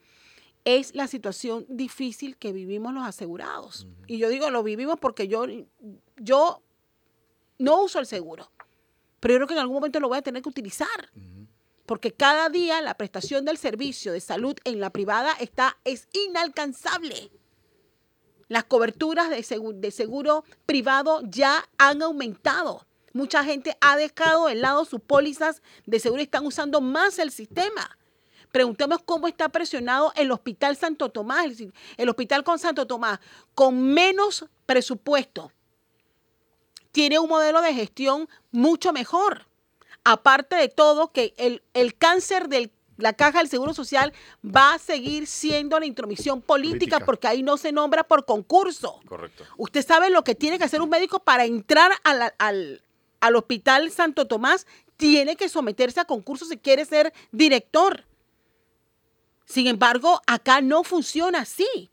Es la situación difícil que vivimos los asegurados. Y yo digo, lo vivimos porque yo, yo no uso el seguro, pero yo creo que en algún momento lo voy a tener que utilizar porque cada día la prestación del servicio de salud en la privada está es inalcanzable. Las coberturas de seguro, de seguro privado ya han aumentado. Mucha gente ha dejado de lado sus pólizas de seguro y están usando más el sistema. Preguntemos cómo está presionado el Hospital Santo Tomás, el Hospital con Santo Tomás, con menos presupuesto. Tiene un modelo de gestión mucho mejor. Aparte de todo, que el, el cáncer de la caja del Seguro Social va a seguir siendo la intromisión política, Política. porque ahí no se nombra por concurso. Correcto. Usted sabe lo que tiene que hacer un médico para entrar a la- al, al Hospital Santo Tomás. Tiene que someterse a concurso si quiere ser director. Sin embargo, acá no funciona así.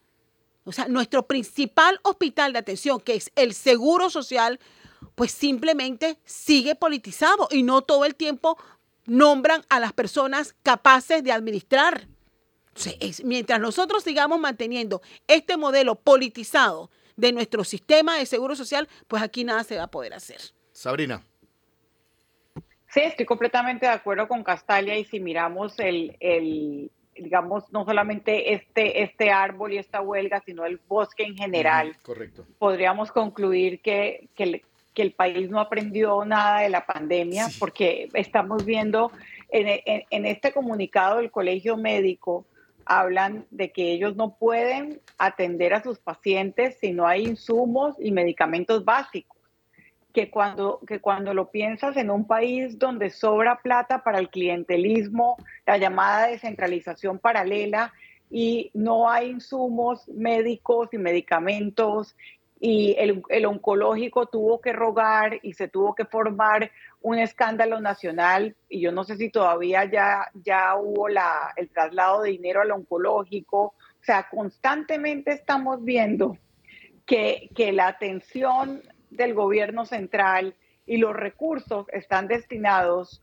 O sea, nuestro principal hospital de atención, que es el Seguro Social, pues simplemente sigue politizado y no todo el tiempo nombran a las personas capaces de administrar. Mientras nosotros sigamos manteniendo este modelo politizado de nuestro sistema de seguro social, pues aquí nada se va a poder hacer. Sabrina. Sí, estoy completamente de acuerdo con Castalia y si miramos el, el, digamos, no solamente este, este árbol y esta huelga, sino el bosque en general, Correcto. podríamos concluir que, que, que el país no aprendió nada de la pandemia, Sí. porque estamos viendo en, en- en este comunicado del Colegio Médico, hablan de que ellos no pueden atender a sus pacientes si no hay insumos y medicamentos básicos. Que cuando, que cuando lo piensas en un país donde sobra plata para el clientelismo, la llamada descentralización paralela, y no hay insumos médicos y medicamentos y el, oncológico tuvo que rogar y se tuvo que formar un escándalo nacional y yo no sé si todavía ya, ya hubo la, el traslado de dinero al oncológico. O sea, constantemente estamos viendo que, que la atención del gobierno central y los recursos están destinados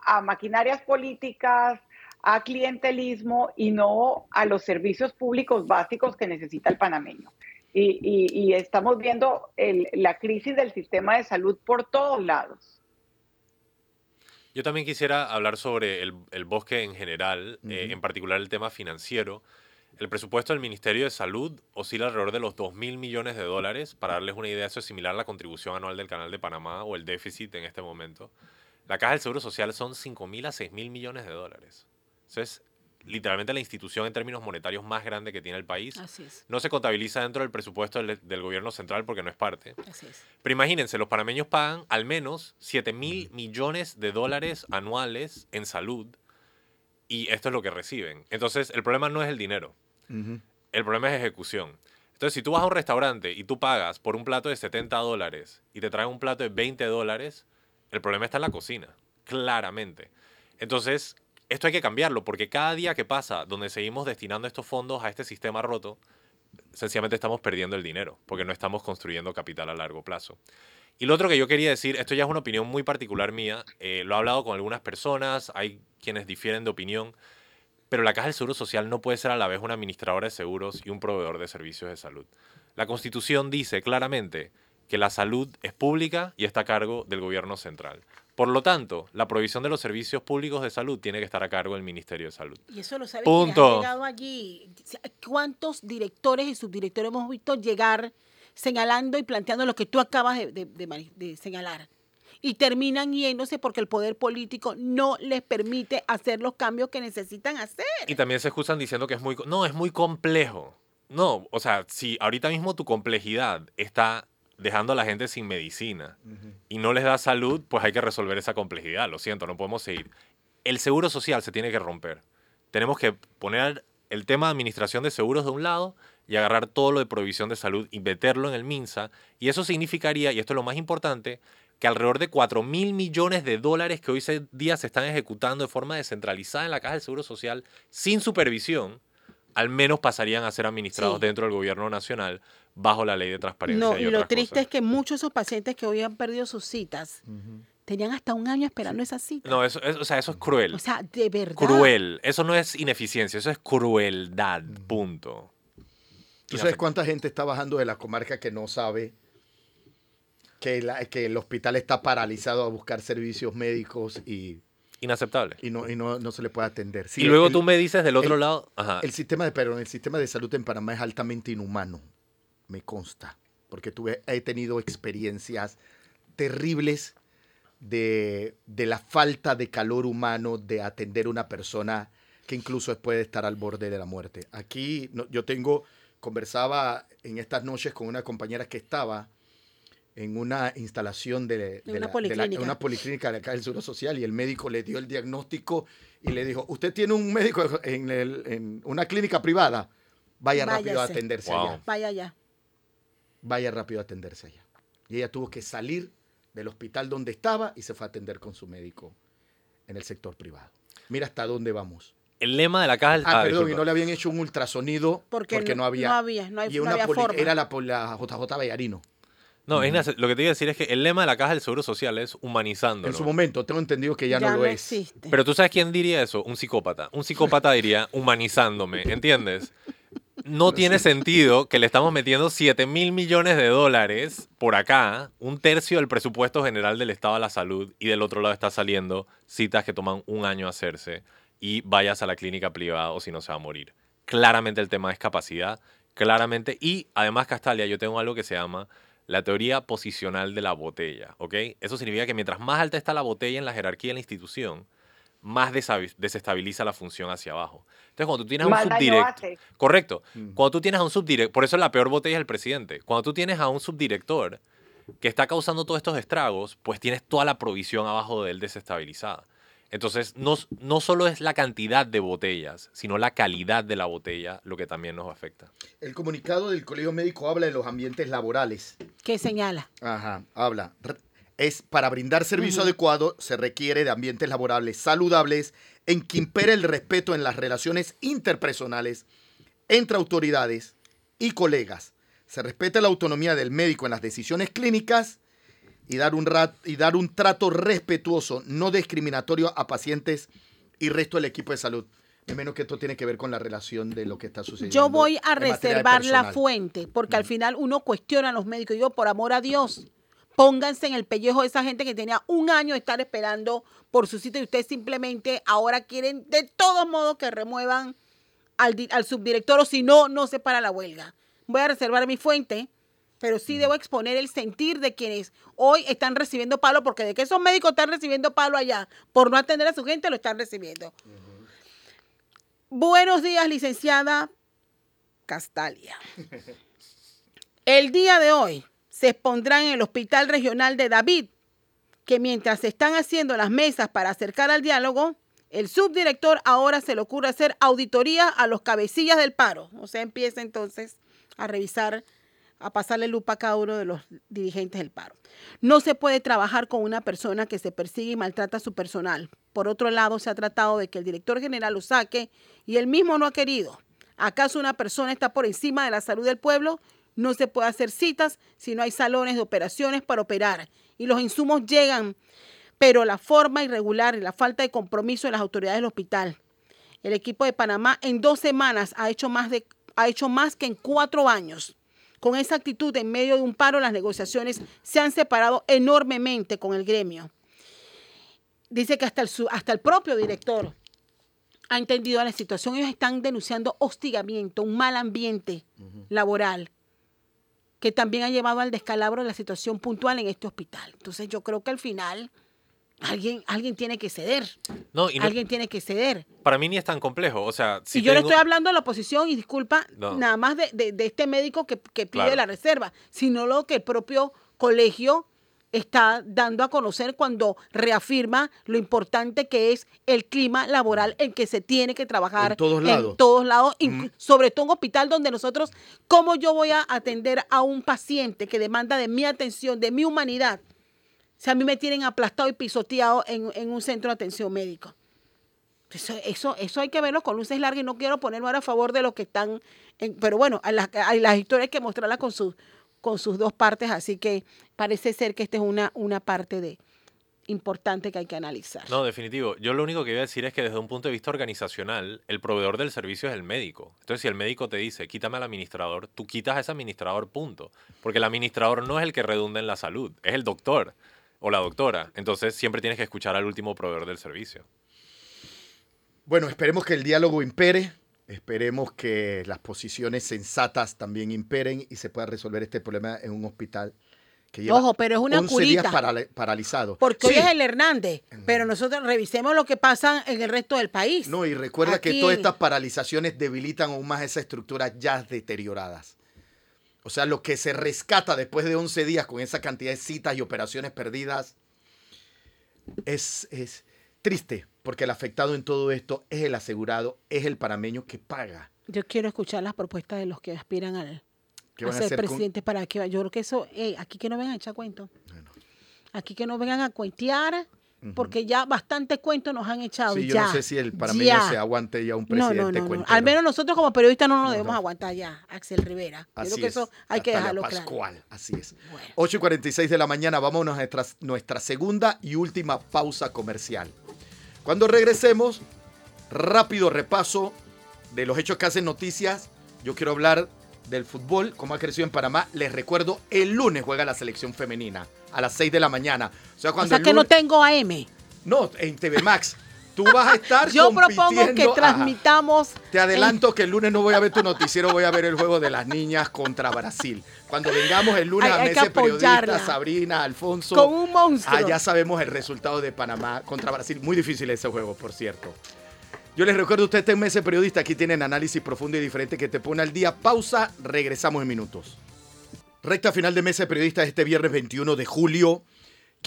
a maquinarias políticas, a clientelismo y no a los servicios públicos básicos que necesita el panameño. Y, y- y estamos viendo el- la crisis del sistema de salud por todos lados. Yo también quisiera hablar sobre el, el bosque en general, eh, Ujú. en particular el tema financiero. El presupuesto del Ministerio de Salud oscila alrededor de los 2 mil millones de dólares. Para darles una idea, eso es similar a la contribución anual del Canal de Panamá o el déficit en este momento. La Caja del Seguro Social son 5 mil a 6 mil millones de dólares. Eso es literalmente la institución en términos monetarios más grande que tiene el país. Así es, No se contabiliza dentro del presupuesto del, del gobierno central porque no es parte. así es. Pero imagínense, los panameños pagan al menos 7 mil millones de dólares anuales en salud y esto es lo que reciben. Entonces, el problema no es el dinero, el problema es ejecución. Entonces, si tú vas a un restaurante y tú pagas por un plato de 70 dólares y te traen un plato de 20 dólares, el problema está en la cocina, claramente. Entonces, esto hay que cambiarlo porque cada día que pasa donde seguimos destinando estos fondos a este sistema roto, sencillamente estamos perdiendo el dinero porque no estamos construyendo capital a largo plazo. Y lo otro que yo quería decir, esto ya es una opinión muy particular mía, eh, lo he hablado con algunas personas, hay quienes difieren de opinión, pero la Caja del Seguro Social no puede ser a la vez una administradora de seguros y un proveedor de servicios de salud. La Constitución dice claramente que la salud es pública y está a cargo del gobierno central. Por lo tanto, la provisión de los servicios públicos de salud tiene que estar a cargo del Ministerio de Salud. Y eso lo sabe Punto. llegado allí. ¿Cuántos directores y subdirectores hemos visto llegar señalando y planteando lo que tú acabas de, de- de mani- de señalar? Y terminan yéndose porque el poder político no les permite hacer los cambios que necesitan hacer. Y también se excusan diciendo que es muy... No, es muy complejo. No, o sea, si ahorita mismo tu complejidad está dejando a la gente sin medicina y no les da salud, pues hay que resolver esa complejidad. Lo siento, no podemos seguir. El seguro social se tiene que romper. Tenemos que poner el tema de administración de seguros de un lado y agarrar todo lo de provisión de salud y meterlo en el MINSA. Y eso significaría, y esto es lo más importante, que alrededor de 4 mil millones de dólares que hoy día se están ejecutando de forma descentralizada en la Caja del Seguro Social sin supervisión, al menos pasarían a ser administrados Sí. dentro del gobierno nacional bajo la ley de transparencia. No, y, y lo triste cosas. es que muchos de esos pacientes que hoy han perdido sus citas tenían hasta un año esperando esa cita. No, eso, es- o sea, eso es cruel. o sea, de verdad. cruel. Eso no es ineficiencia, eso es crueldad. Punto. ¿Tú sabes cuánta gente está bajando de la comarca que no sabe que, la- que el hospital está paralizado a buscar servicios médicos y, Inaceptable. y no, y no, no se le puede atender? Sí, y luego el- tú me dices del otro el- lado. Ajá. El sistema de, perdón, el sistema de salud en Panamá es altamente inhumano, me consta, porque tuve, he tenido experiencias terribles de, de la falta de calor humano de atender a una persona que incluso puede estar al borde de la muerte. Aquí no- yo tengo, conversaba en estas noches con una compañera que estaba en una instalación de, una la- de la- policlínica. una policlínica de acá del Seguro Social y el médico le dio el diagnóstico y le dijo, usted tiene un médico en, el- en una clínica privada, vaya rápido a atenderse Wow. allá, Vaya ya. Vaya rápido a atenderse allá. Y ella tuvo que salir del hospital donde estaba y se fue a atender con su médico en el sector privado. Mira hasta dónde vamos. El lema de la caja. Ah, perdón, y no le habían hecho un ultrasonido Porque porque, no- no, había. no había, no hay- y no una había poli- forma. Era la, JJ Bellarino. No, es lo que te iba a decir es que el lema de la caja del Seguro Social es humanizándolo. En su momento, tengo entendido que ya, no lo es. existe. Pero tú sabes quién diría eso? Un psicópata. Un psicópata diría humanizándome, ¿entiendes? No tiene sentido que le estamos metiendo 7 mil millones de dólares por acá, un tercio del presupuesto general del Estado a la salud, y del otro lado está saliendo citas que toman un año hacerse y vayas a la clínica privada o si no se va a morir. Claramente el tema es capacidad, claramente. Y además, Castalia, yo tengo algo que se llama la teoría posicional de la botella, ¿ok? Eso significa que mientras más alta está la botella en la jerarquía de la institución, más desestabiliza la función hacia abajo. Entonces, cuando tú tienes a un subdirector... Correcto. Cuando tú tienes a un subdirector... Por eso la peor botella es el presidente. Cuando tú tienes a un subdirector que está causando todos estos estragos, pues tienes toda la provisión abajo de él desestabilizada. Entonces, no, no solo es la cantidad de botellas, sino la calidad de la botella lo que también nos afecta. El comunicado del Colegio Médico habla de los ambientes laborales. ¿Qué señala? Ajá, habla. Es para brindar servicio adecuado se requiere de ambientes laborables saludables en que impere el respeto en las relaciones interpersonales entre autoridades y colegas. Se respete la autonomía del médico en las decisiones clínicas y dar un, rat- y dar un trato respetuoso, no discriminatorio a pacientes y resto del equipo de salud. De menos que esto tiene que ver con la relación de lo que está sucediendo. Yo voy a reservar la fuente, porque al final uno cuestiona a los médicos. Yo, por amor a Dios, pónganse en el pellejo de esa gente que tenía un año de estar esperando por su sitio y ustedes simplemente ahora quieren de todos modos que remuevan al, di- al subdirector o si no, no se para la huelga. Voy a reservar mi fuente, pero sí debo exponer el sentir de quienes hoy están recibiendo palo, porque de que esos médicos están recibiendo palo allá por no atender a su gente, lo están recibiendo. Buenos días, licenciada Castalia. El día de hoy se expondrá en el Hospital Regional de David que mientras se están haciendo las mesas para acercar al diálogo, el subdirector ahora se le ocurre hacer auditoría a los cabecillas del paro. O sea, empieza entonces a revisar, a pasarle lupa a cada uno de los dirigentes del paro. No se puede trabajar con una persona que se persigue y maltrata a su personal. Por otro lado, se ha tratado de que el director general lo saque y él mismo no ha querido. ¿Acaso una persona está por encima de la salud del pueblo? No se puede hacer citas si no hay salones de operaciones para operar y los insumos llegan, pero la forma irregular y la falta de compromiso de las autoridades del hospital. El equipo de Panamá en dos semanas ha hecho más, de, ha hecho más que en cuatro años. Con esa actitud en medio de un paro, las negociaciones se han separado enormemente con el gremio. Dice que hasta el, su- hasta el propio director ha entendido la situación. Ellos están denunciando hostigamiento, un mal ambiente laboral que también ha llevado al descalabro de la situación puntual en este hospital. Entonces yo creo que al final alguien, alguien tiene que ceder. No, y no- alguien tiene que ceder. para mí ni es tan complejo. O sea, si y yo le tengo- estoy hablando a la oposición y disculpa, No. nada más de, de- de este médico que, que pide Claro. la reserva, sino lo que el propio colegio está dando a conocer cuando reafirma lo importante que es el clima laboral en que se tiene que trabajar En todos lados. en todos lados, inc- sobre todo en hospital donde nosotros, ¿cómo yo voy a atender a un paciente que demanda de mi atención, de mi humanidad? Si a mí me tienen aplastado y pisoteado en, en un centro de atención médico. Eso, eso, eso hay que verlo con luces largas y no quiero ponerme ahora a favor de los que están, en- pero bueno, a las, a las historias hay que mostrarlas con sus, con sus dos partes, así que parece ser que esta es una, una parte de importante que hay que analizar. No, definitivo. Yo lo único que voy a decir es que desde un punto de vista organizacional, el proveedor del servicio es el médico. Entonces, si el médico te dice, quítame al administrador, tú quitas a ese administrador, punto. Porque el administrador no es el que redunda en la salud, es el doctor o la doctora. Entonces, siempre tienes que escuchar al último proveedor del servicio. Bueno, esperemos que el diálogo impere, esperemos que las posiciones sensatas también imperen y se pueda resolver este problema en un hospital que lleva Ojo, pero es una 11 días curita. parali- paralizado. Porque hoy es el Hernández, pero nosotros revisemos lo que pasa en el resto del país. No, y recuerda que todas estas paralizaciones debilitan aún más esa estructura ya deterioradas. O sea, lo que se rescata después de 11 días con esa cantidad de citas y operaciones perdidas es, es triste, porque el afectado en todo esto es el asegurado, es el parameño que paga. Yo quiero escuchar las propuestas de los que aspiran al, ¿Qué a a ser con- presidente para que yo creo que eso, eh, aquí que no vengan a echar cuentos. Aquí que no vengan a cuentear, porque ya bastante cuentos nos han echado. Sí, yo no sé si el parameño ya. se aguante ya un presidente no, no, no. cuentero. Al menos nosotros como periodistas no nos No, debemos aguantar ya, Axel Rivera. Yo Así creo que es, eso hay que dejarlo claro. Pascual, así es. Bueno. 8 y 46 de la mañana, vamos a nuestra, nuestra segunda y última pausa comercial. Cuando regresemos, rápido repaso de los hechos que hacen noticias. Yo quiero hablar del fútbol, cómo ha crecido en Panamá. Les recuerdo, el lunes juega la selección femenina a las 6 de la mañana. O sea, O cuando sea el que no tengo AM. no, en TV Max. Tú vas a estar Yo propongo que Ajá. transmitamos. Te adelanto que el lunes no voy a ver tu noticiero, voy a ver el juego de las niñas contra Brasil. Cuando vengamos el lunes Hay- a hay Mese Periodista. Sabrina, Alfonso. Con un monstruo. Allá sabemos el resultado de Panamá contra Brasil. Muy difícil ese juego, por cierto. Yo les recuerdo, usted está en Mese Periodista, aquí tienen análisis profundo y diferente que te pone al día. Pausa, regresamos en minutos. Recta final de Mese Periodista este viernes 21 de julio.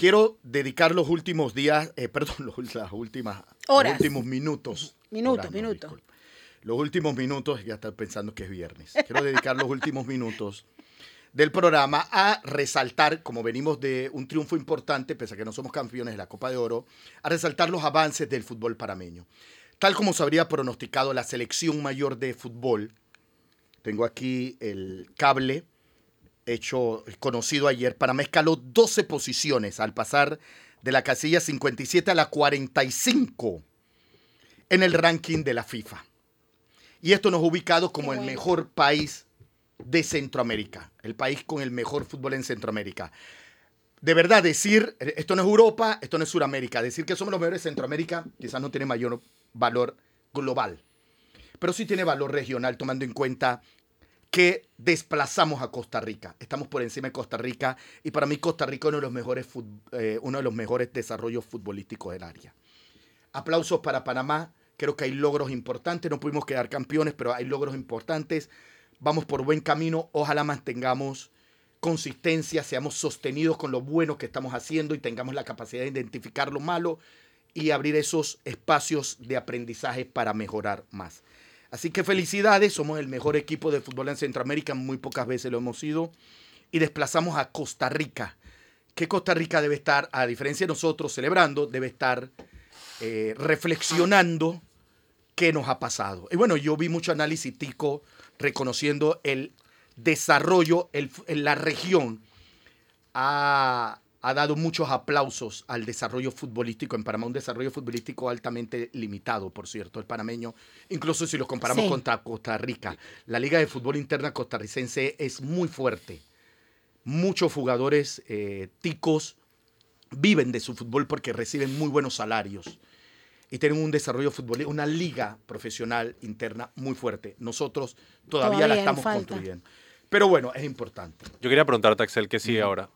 Quiero dedicar los últimos días, eh, perdón, los, las últimas, Horas. los últimos minutos. Minutos, minutos. Los últimos minutos, ya están pensando que es viernes. Quiero dedicar los últimos minutos del programa a resaltar, como venimos de un triunfo importante, pese a que no somos campeones de la Copa de Oro, a resaltar los avances del fútbol parameño. Tal como se habría pronosticado la selección mayor de fútbol, tengo aquí el cable hecho conocido ayer, Panamá escaló 12 posiciones al pasar de la casilla 57 a la 45 en el ranking de la FIFA. Y esto nos ha ubicado como el mejor país de Centroamérica, el país con el mejor fútbol en Centroamérica. De verdad, decir, esto no es Europa, esto no es Sudamérica, decir que somos los mejores de Centroamérica quizás no tiene mayor valor global, pero sí tiene valor regional, tomando en cuenta que desplazamos a Costa Rica. Estamos por encima de Costa Rica y para mí Costa Rica es uno de los mejores, eh, uno de los mejores desarrollos futbolísticos del área. Aplausos para Panamá. Creo que hay logros importantes. No pudimos quedar campeones, pero hay logros importantes. Vamos por buen camino. Ojalá mantengamos consistencia, seamos sostenidos con lo bueno que estamos haciendo y tengamos la capacidad de identificar lo malo y abrir esos espacios de aprendizaje para mejorar más. Así que felicidades, somos el mejor equipo de fútbol en Centroamérica, muy pocas veces lo hemos sido, y desplazamos a Costa Rica. Que Costa Rica debe estar, a diferencia de nosotros celebrando, debe estar eh, reflexionando qué nos ha pasado. Y bueno, yo vi mucho análisis tico reconociendo el desarrollo en la región. Ha, ha dado muchos aplausos al desarrollo futbolístico en Panamá, un desarrollo futbolístico altamente limitado, por cierto, el panameño, incluso si lo comparamos Sí. contra Costa Rica. La Liga de Fútbol Interna costarricense es muy fuerte. Muchos jugadores eh, ticos viven de su fútbol porque reciben muy buenos salarios y tienen un desarrollo futbolístico, una liga profesional interna muy fuerte. Nosotros todavía, Todavía la estamos construyendo. Pero bueno, es importante. Yo quería preguntarte, Axel, ¿qué sigue ahora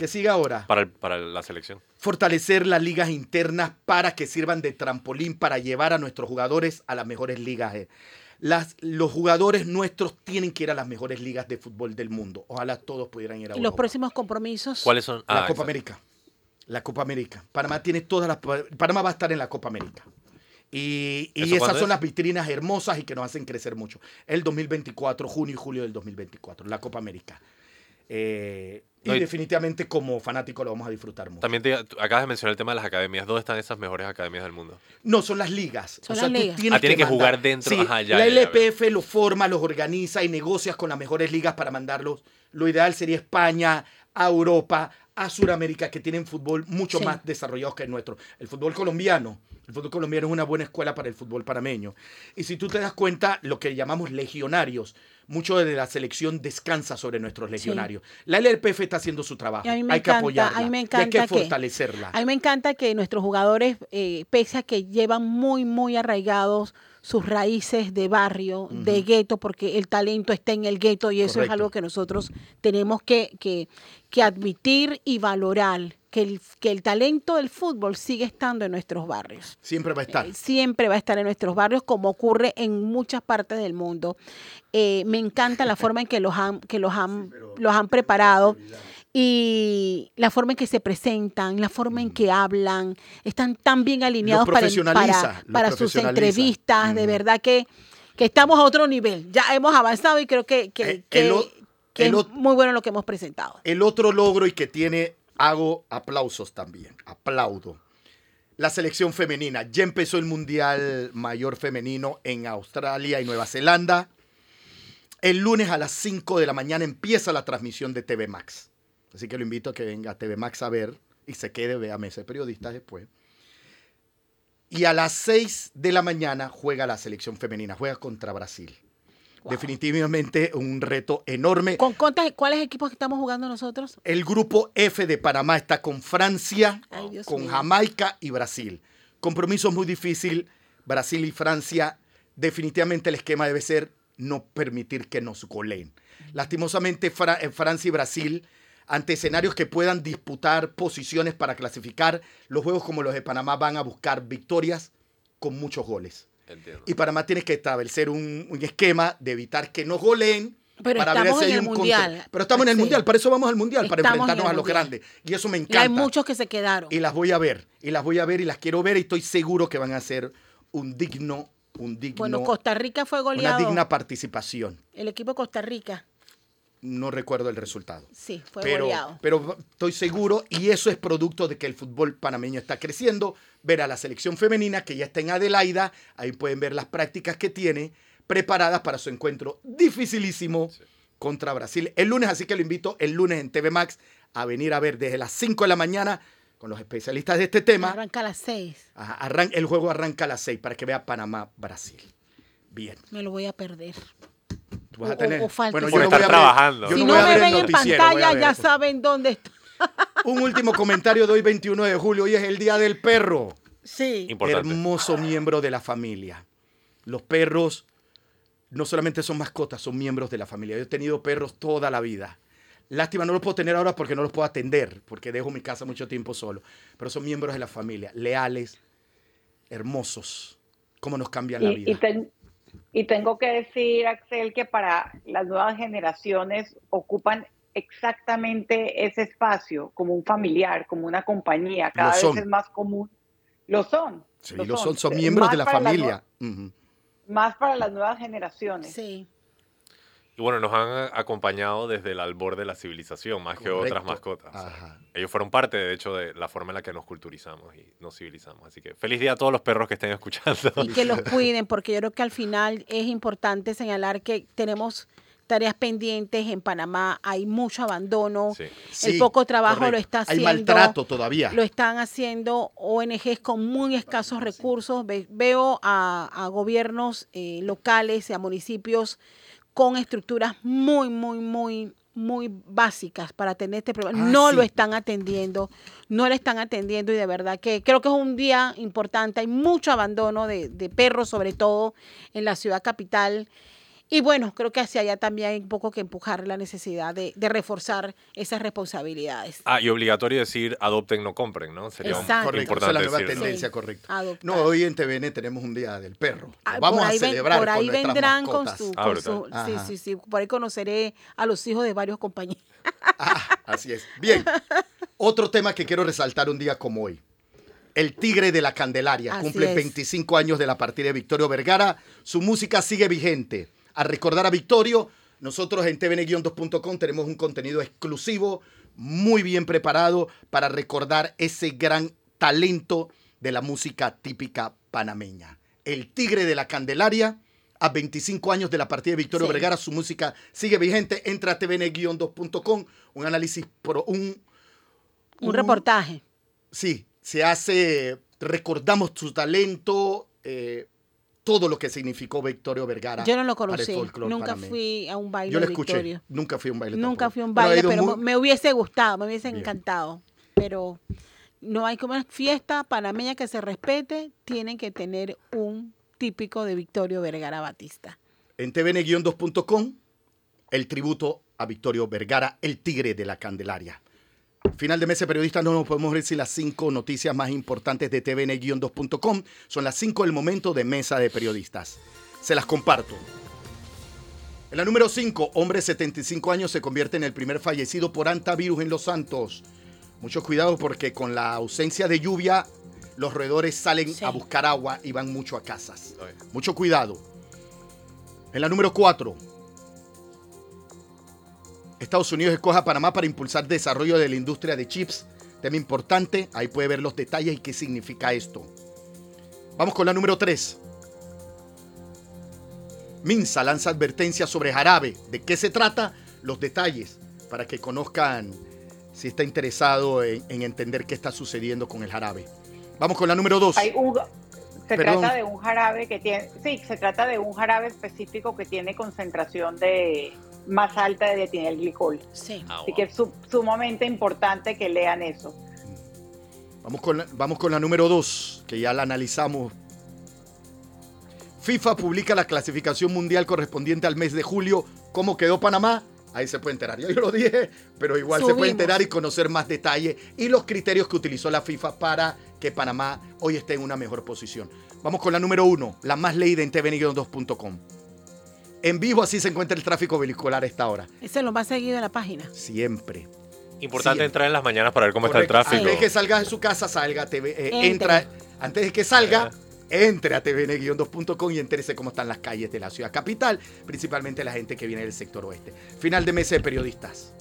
Que siga ahora. para, el- para la selección? Fortalecer las ligas internas para que sirvan de trampolín para llevar a nuestros jugadores a las mejores ligas. eh. Las, los jugadores nuestros tienen que ir a las mejores ligas de fútbol del mundo. Ojalá todos pudieran ir a Y los próximos compromisos. ¿Cuáles son? La Ah, Copa exacto. América. La Copa América. Panamá tiene todas las. Panamá va a estar en la Copa América. Y, y ¿Eso esas son es? las vitrinas hermosas y que nos hacen crecer mucho. El 2024, junio y julio del 2024, la Copa América. Eh, No, y y- definitivamente como fanático lo vamos a disfrutar mucho. También te, acabas de mencionar el tema de las academias. ¿Dónde están esas mejores academias del mundo? No, son las ligas. Son o sea, las tú ligas. tienes Ah, tienen que mandar- jugar dentro. Sí, Ajá, ya, la ya, ya LPF los forma, los organiza y negocias con las mejores ligas para mandarlos. Lo ideal sería España, a Europa, a Sudamérica, que tienen fútbol mucho Sí. más desarrollado que el nuestro. El fútbol colombiano. El fútbol colombiano es una buena escuela para el fútbol panameño. Y si tú te das cuenta, lo que llamamos legionarios, mucho de la selección descansa sobre nuestros legionarios. La LPF está haciendo su trabajo. Hay que apoyarla. a mí me y hay que que- fortalecerla. A mí me encanta que nuestros jugadores, eh, pese a que llevan muy, muy arraigados sus raíces de barrio, de gueto, porque el talento está en el gueto y eso es algo que nosotros tenemos que, que, que admitir y valorar, que el, que el talento del fútbol sigue estando en nuestros barrios. Siempre va a estar. Eh, siempre va a estar en nuestros barrios, como ocurre en muchas partes del mundo. Eh, me encanta la forma en que los han, que los han, los han preparado y la forma en que se presentan, la forma en que hablan, están tan bien alineados para, para, sus entrevistas, de verdad que, que estamos a otro nivel. Ya hemos avanzado y creo que, que, Eh, que- el el es muy bueno lo que hemos presentado. El otro logro y que tiene, hago aplausos también, aplaudo. La selección femenina. Ya empezó el Mundial Mayor Femenino en Australia y Nueva Zelanda. El lunes a las 5 de la mañana empieza la transmisión de TV Max. Así que lo invito a que venga a TV Max a ver y se quede, vea Mesa de Periodistas después. Y a las 6 de la mañana juega la selección femenina, juega contra Brasil. Wow. Definitivamente un reto enorme. ¿Con cuántas- cuáles equipos estamos jugando nosotros? El grupo F de Panamá está con Francia, Ay, con mío. Jamaica y Brasil. Compromiso muy difícil. Brasil y Francia. Definitivamente el esquema debe ser no permitir que nos goleen. Lastimosamente Fra- eh, Francia y Brasil, ante escenarios que puedan disputar posiciones para clasificar, los juegos como los de Panamá van a buscar victorias con muchos goles. Entiendo. Y Panamá tiene que establecer un, un esquema de evitar que nos goleen. Pero para ver estamos si en hay el un Mundial. control. Pero estamos en el Sí. mundial, para eso vamos al mundial, para Estamos enfrentarnos a los Mundial. grandes. Y eso me Y encanta. hay muchos que se quedaron. Y las voy a ver, y las voy a ver y las quiero ver y estoy seguro que van a ser un digno, un digno, Bueno, Costa Rica fue una goleado. digna participación. El equipo de Costa Rica, No recuerdo el resultado. sí, fue Pero, goleado. pero estoy seguro y eso es producto de que el fútbol panameño está creciendo. Ver a la selección femenina que ya está en Adelaida, ahí pueden ver las prácticas que tiene preparadas para su encuentro dificilísimo contra Brasil el lunes, así que lo invito el lunes en TV Max a venir a ver desde las 5 de la mañana con los especialistas de este tema. Arranca a las seis. Ajá, arran- el juego arranca a las 6 para que vea Panamá-Brasil. Bien. Me lo voy a perder. Tú vas a tener- o falta bueno, yo Por no voy estar a ver- trabajando. yo si no me ven en pantalla, ya saben dónde está. Un último comentario de hoy, 21 de julio. Hoy es el Día del Perro. Sí. Importante. hermoso miembro de la familia. Los perros no solamente son mascotas, son miembros de la familia. Yo he tenido perros toda la vida. Lástima, no los puedo tener ahora porque no los puedo atender, porque dejo mi casa mucho tiempo solo. Pero son miembros de la familia, leales, hermosos. ¿Cómo nos cambian la vida? y ten- y tengo que decir, Axel, que para las nuevas generaciones ocupan exactamente ese espacio como un familiar, como una compañía. Cada vez son. es más común. Lo son. Sí, lo lo son, son. son Eh, miembros más de la las familia. Más para las nuevas generaciones. Sí. Y bueno, nos han acompañado desde el albor de la civilización, más que otras mascotas. Ajá. Ellos fueron parte, de hecho, de la forma en la que nos culturizamos y nos civilizamos. Así que feliz día a todos los perros que estén escuchando. Y que los cuiden, porque yo creo que al final es importante señalar que tenemos tareas pendientes en Panamá, hay mucho abandono, Sí. Sí, el poco trabajo correcto. lo está Hay haciendo. maltrato todavía. Lo están haciendo ONGs con muy escasos recursos. Ve- veo a, a gobiernos eh, locales y a municipios con estructuras muy, muy, muy, muy básicas para atender este problema. Ah, no lo están atendiendo, no lo están atendiendo y de verdad que creo que es un día importante. Hay mucho abandono de, de perros, sobre todo en la ciudad capital. Y bueno, creo que hacia allá también hay un poco que empujar la necesidad de, de reforzar esas responsabilidades. Ah, y obligatorio decir adopten, no compren, ¿no? Sería un- Exacto. Correcto, esa es importante la nueva tendencia, Sí, correcto. adoptar. No, hoy en TVN tenemos un día del perro. Ah, Vamos a ven- celebrar por ahí con vendrán con su, Ah, con su- sí, sí, sí, por ahí conoceré a los hijos de varios compañeros. Ah, así es. Bien, otro tema que quiero resaltar un día como hoy. El Tigre de la Candelaria Así cumple es. 25 años de la partida de Victorio Vergara. Su música sigue vigente. A recordar a Victorio, nosotros en tvn-2.com tenemos un contenido exclusivo, muy bien preparado para recordar ese gran talento de la música típica panameña. El Tigre de la Candelaria, a 25 años de la partida de Victorio Sí. Vergara, su música sigue vigente. Entra a tvn-2.com, un análisis, pro- un, Un reportaje. sí, se hace, recordamos su talento, eh, todo lo que significó Victorio Vergara. Yo no lo conocí. Nunca fui a un baile Yo lo de escuché, Victorio. nunca fui a un baile. Nunca tampoco. fui a un baile, pero me hubiese gustado, me hubiese Bien. encantado. Pero no hay como una fiesta panameña que se respete, tienen que tener un típico de Victorio Vergara Batista. En tvn-2.com, el tributo a Victorio Vergara, el tigre de la Candelaria. Final de mes de periodistas, no nos podemos decir las cinco noticias más importantes de tvn-2.com. Son las cinco del momento de mesa de periodistas. Se las comparto. En la número 5, hombre de 75 años se convierte en el primer fallecido por antivirus en Los Santos. Mucho cuidado porque con la ausencia de lluvia, los roedores salen Sí. a buscar agua y van mucho a casas. Mucho cuidado. En la número 4, Estados Unidos escoge a Panamá para impulsar desarrollo de la industria de chips. Tema importante, ahí puede ver los detalles y qué significa esto. Vamos con la número 3. Minsa lanza advertencias sobre jarabe. ¿De qué se trata? Los detalles para que conozcan si está interesado en, en entender qué está sucediendo con el jarabe. Vamos con la número 2. Hay un, se Perdón. trata de un jarabe que tiene, sí, se trata de un jarabe específico que tiene concentración de más alta de etilenglicol. Sí. Ah, Así wow. que es su- sumamente importante que lean eso. Vamos con la, vamos con la número 2, que ya la analizamos. FIFA publica la clasificación mundial correspondiente al mes de julio. ¿Cómo quedó Panamá? Ahí se puede enterar. Yo lo dije, pero igual se puede enterar y conocer más detalle y los criterios que utilizó la FIFA para que Panamá hoy esté en una mejor posición. Vamos con la número 1, la más leída en tvn2.com. En vivo así se encuentra el tráfico vehicular a esta hora. Ese es lo más seguido en la página. Siempre. Importante Sí. entrar en las mañanas para ver cómo Correcto. está el tráfico. Antes de que salga de su casa, salga a TV, eh, entra, antes de que salga, entre a tvn-2.com y entérese cómo están las calles de la ciudad capital, principalmente la gente que viene del sector oeste. Final de mesa de periodistas.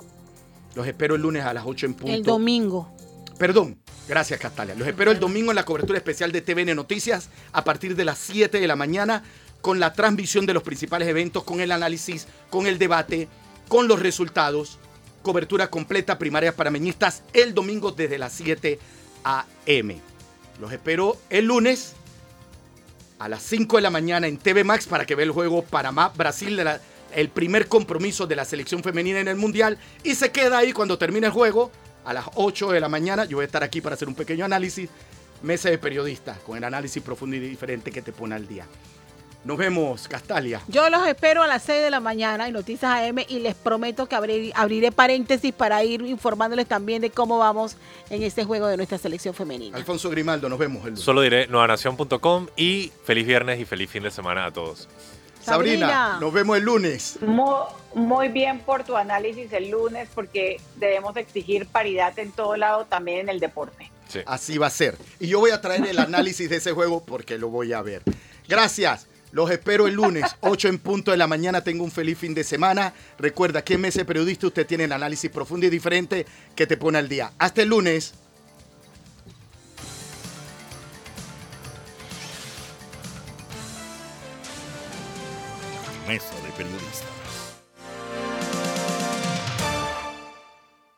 Los espero el lunes a las 8 en punto. El domingo. Perdón, gracias Castalia. Los espero el domingo en la cobertura especial de TVN Noticias a partir de las 7 de la mañana con la transmisión de los principales eventos, con el análisis, con el debate, con los resultados. Cobertura completa primarias parameñistas el domingo desde las 7 a.m. Los espero el lunes a las 5 de la mañana en TV Max para que vea el juego Panamá-Brasil, el primer compromiso de la selección femenina en el Mundial. Y se queda ahí cuando termine el juego a las 8 de la mañana. Yo voy a estar aquí para hacer un pequeño análisis. Mesa de periodistas con el análisis profundo y diferente que te pone al día. Nos vemos, Castalia. Yo los espero a las 6 de la mañana en Noticias AM y les prometo que abrir- abriré paréntesis para ir informándoles también de cómo vamos en este juego de nuestra selección femenina. Alfonso Grimaldo, nos vemos el lunes. Solo diré noanación.com y feliz viernes y feliz fin de semana a todos. Sabrina, Sabrina. nos vemos el lunes. Muy, muy bien por tu análisis el lunes, porque debemos exigir paridad en todo lado, también en el deporte. Sí. Así va a ser. Y yo voy a traer el análisis de ese juego porque lo voy a ver. Gracias. Los espero el lunes, 8 en punto de la mañana. Tengo un feliz fin de semana. Recuerda que en Mese Periodista usted tiene el análisis profundo y diferente que te pone al día. Hasta el lunes. Mesa de periodistas.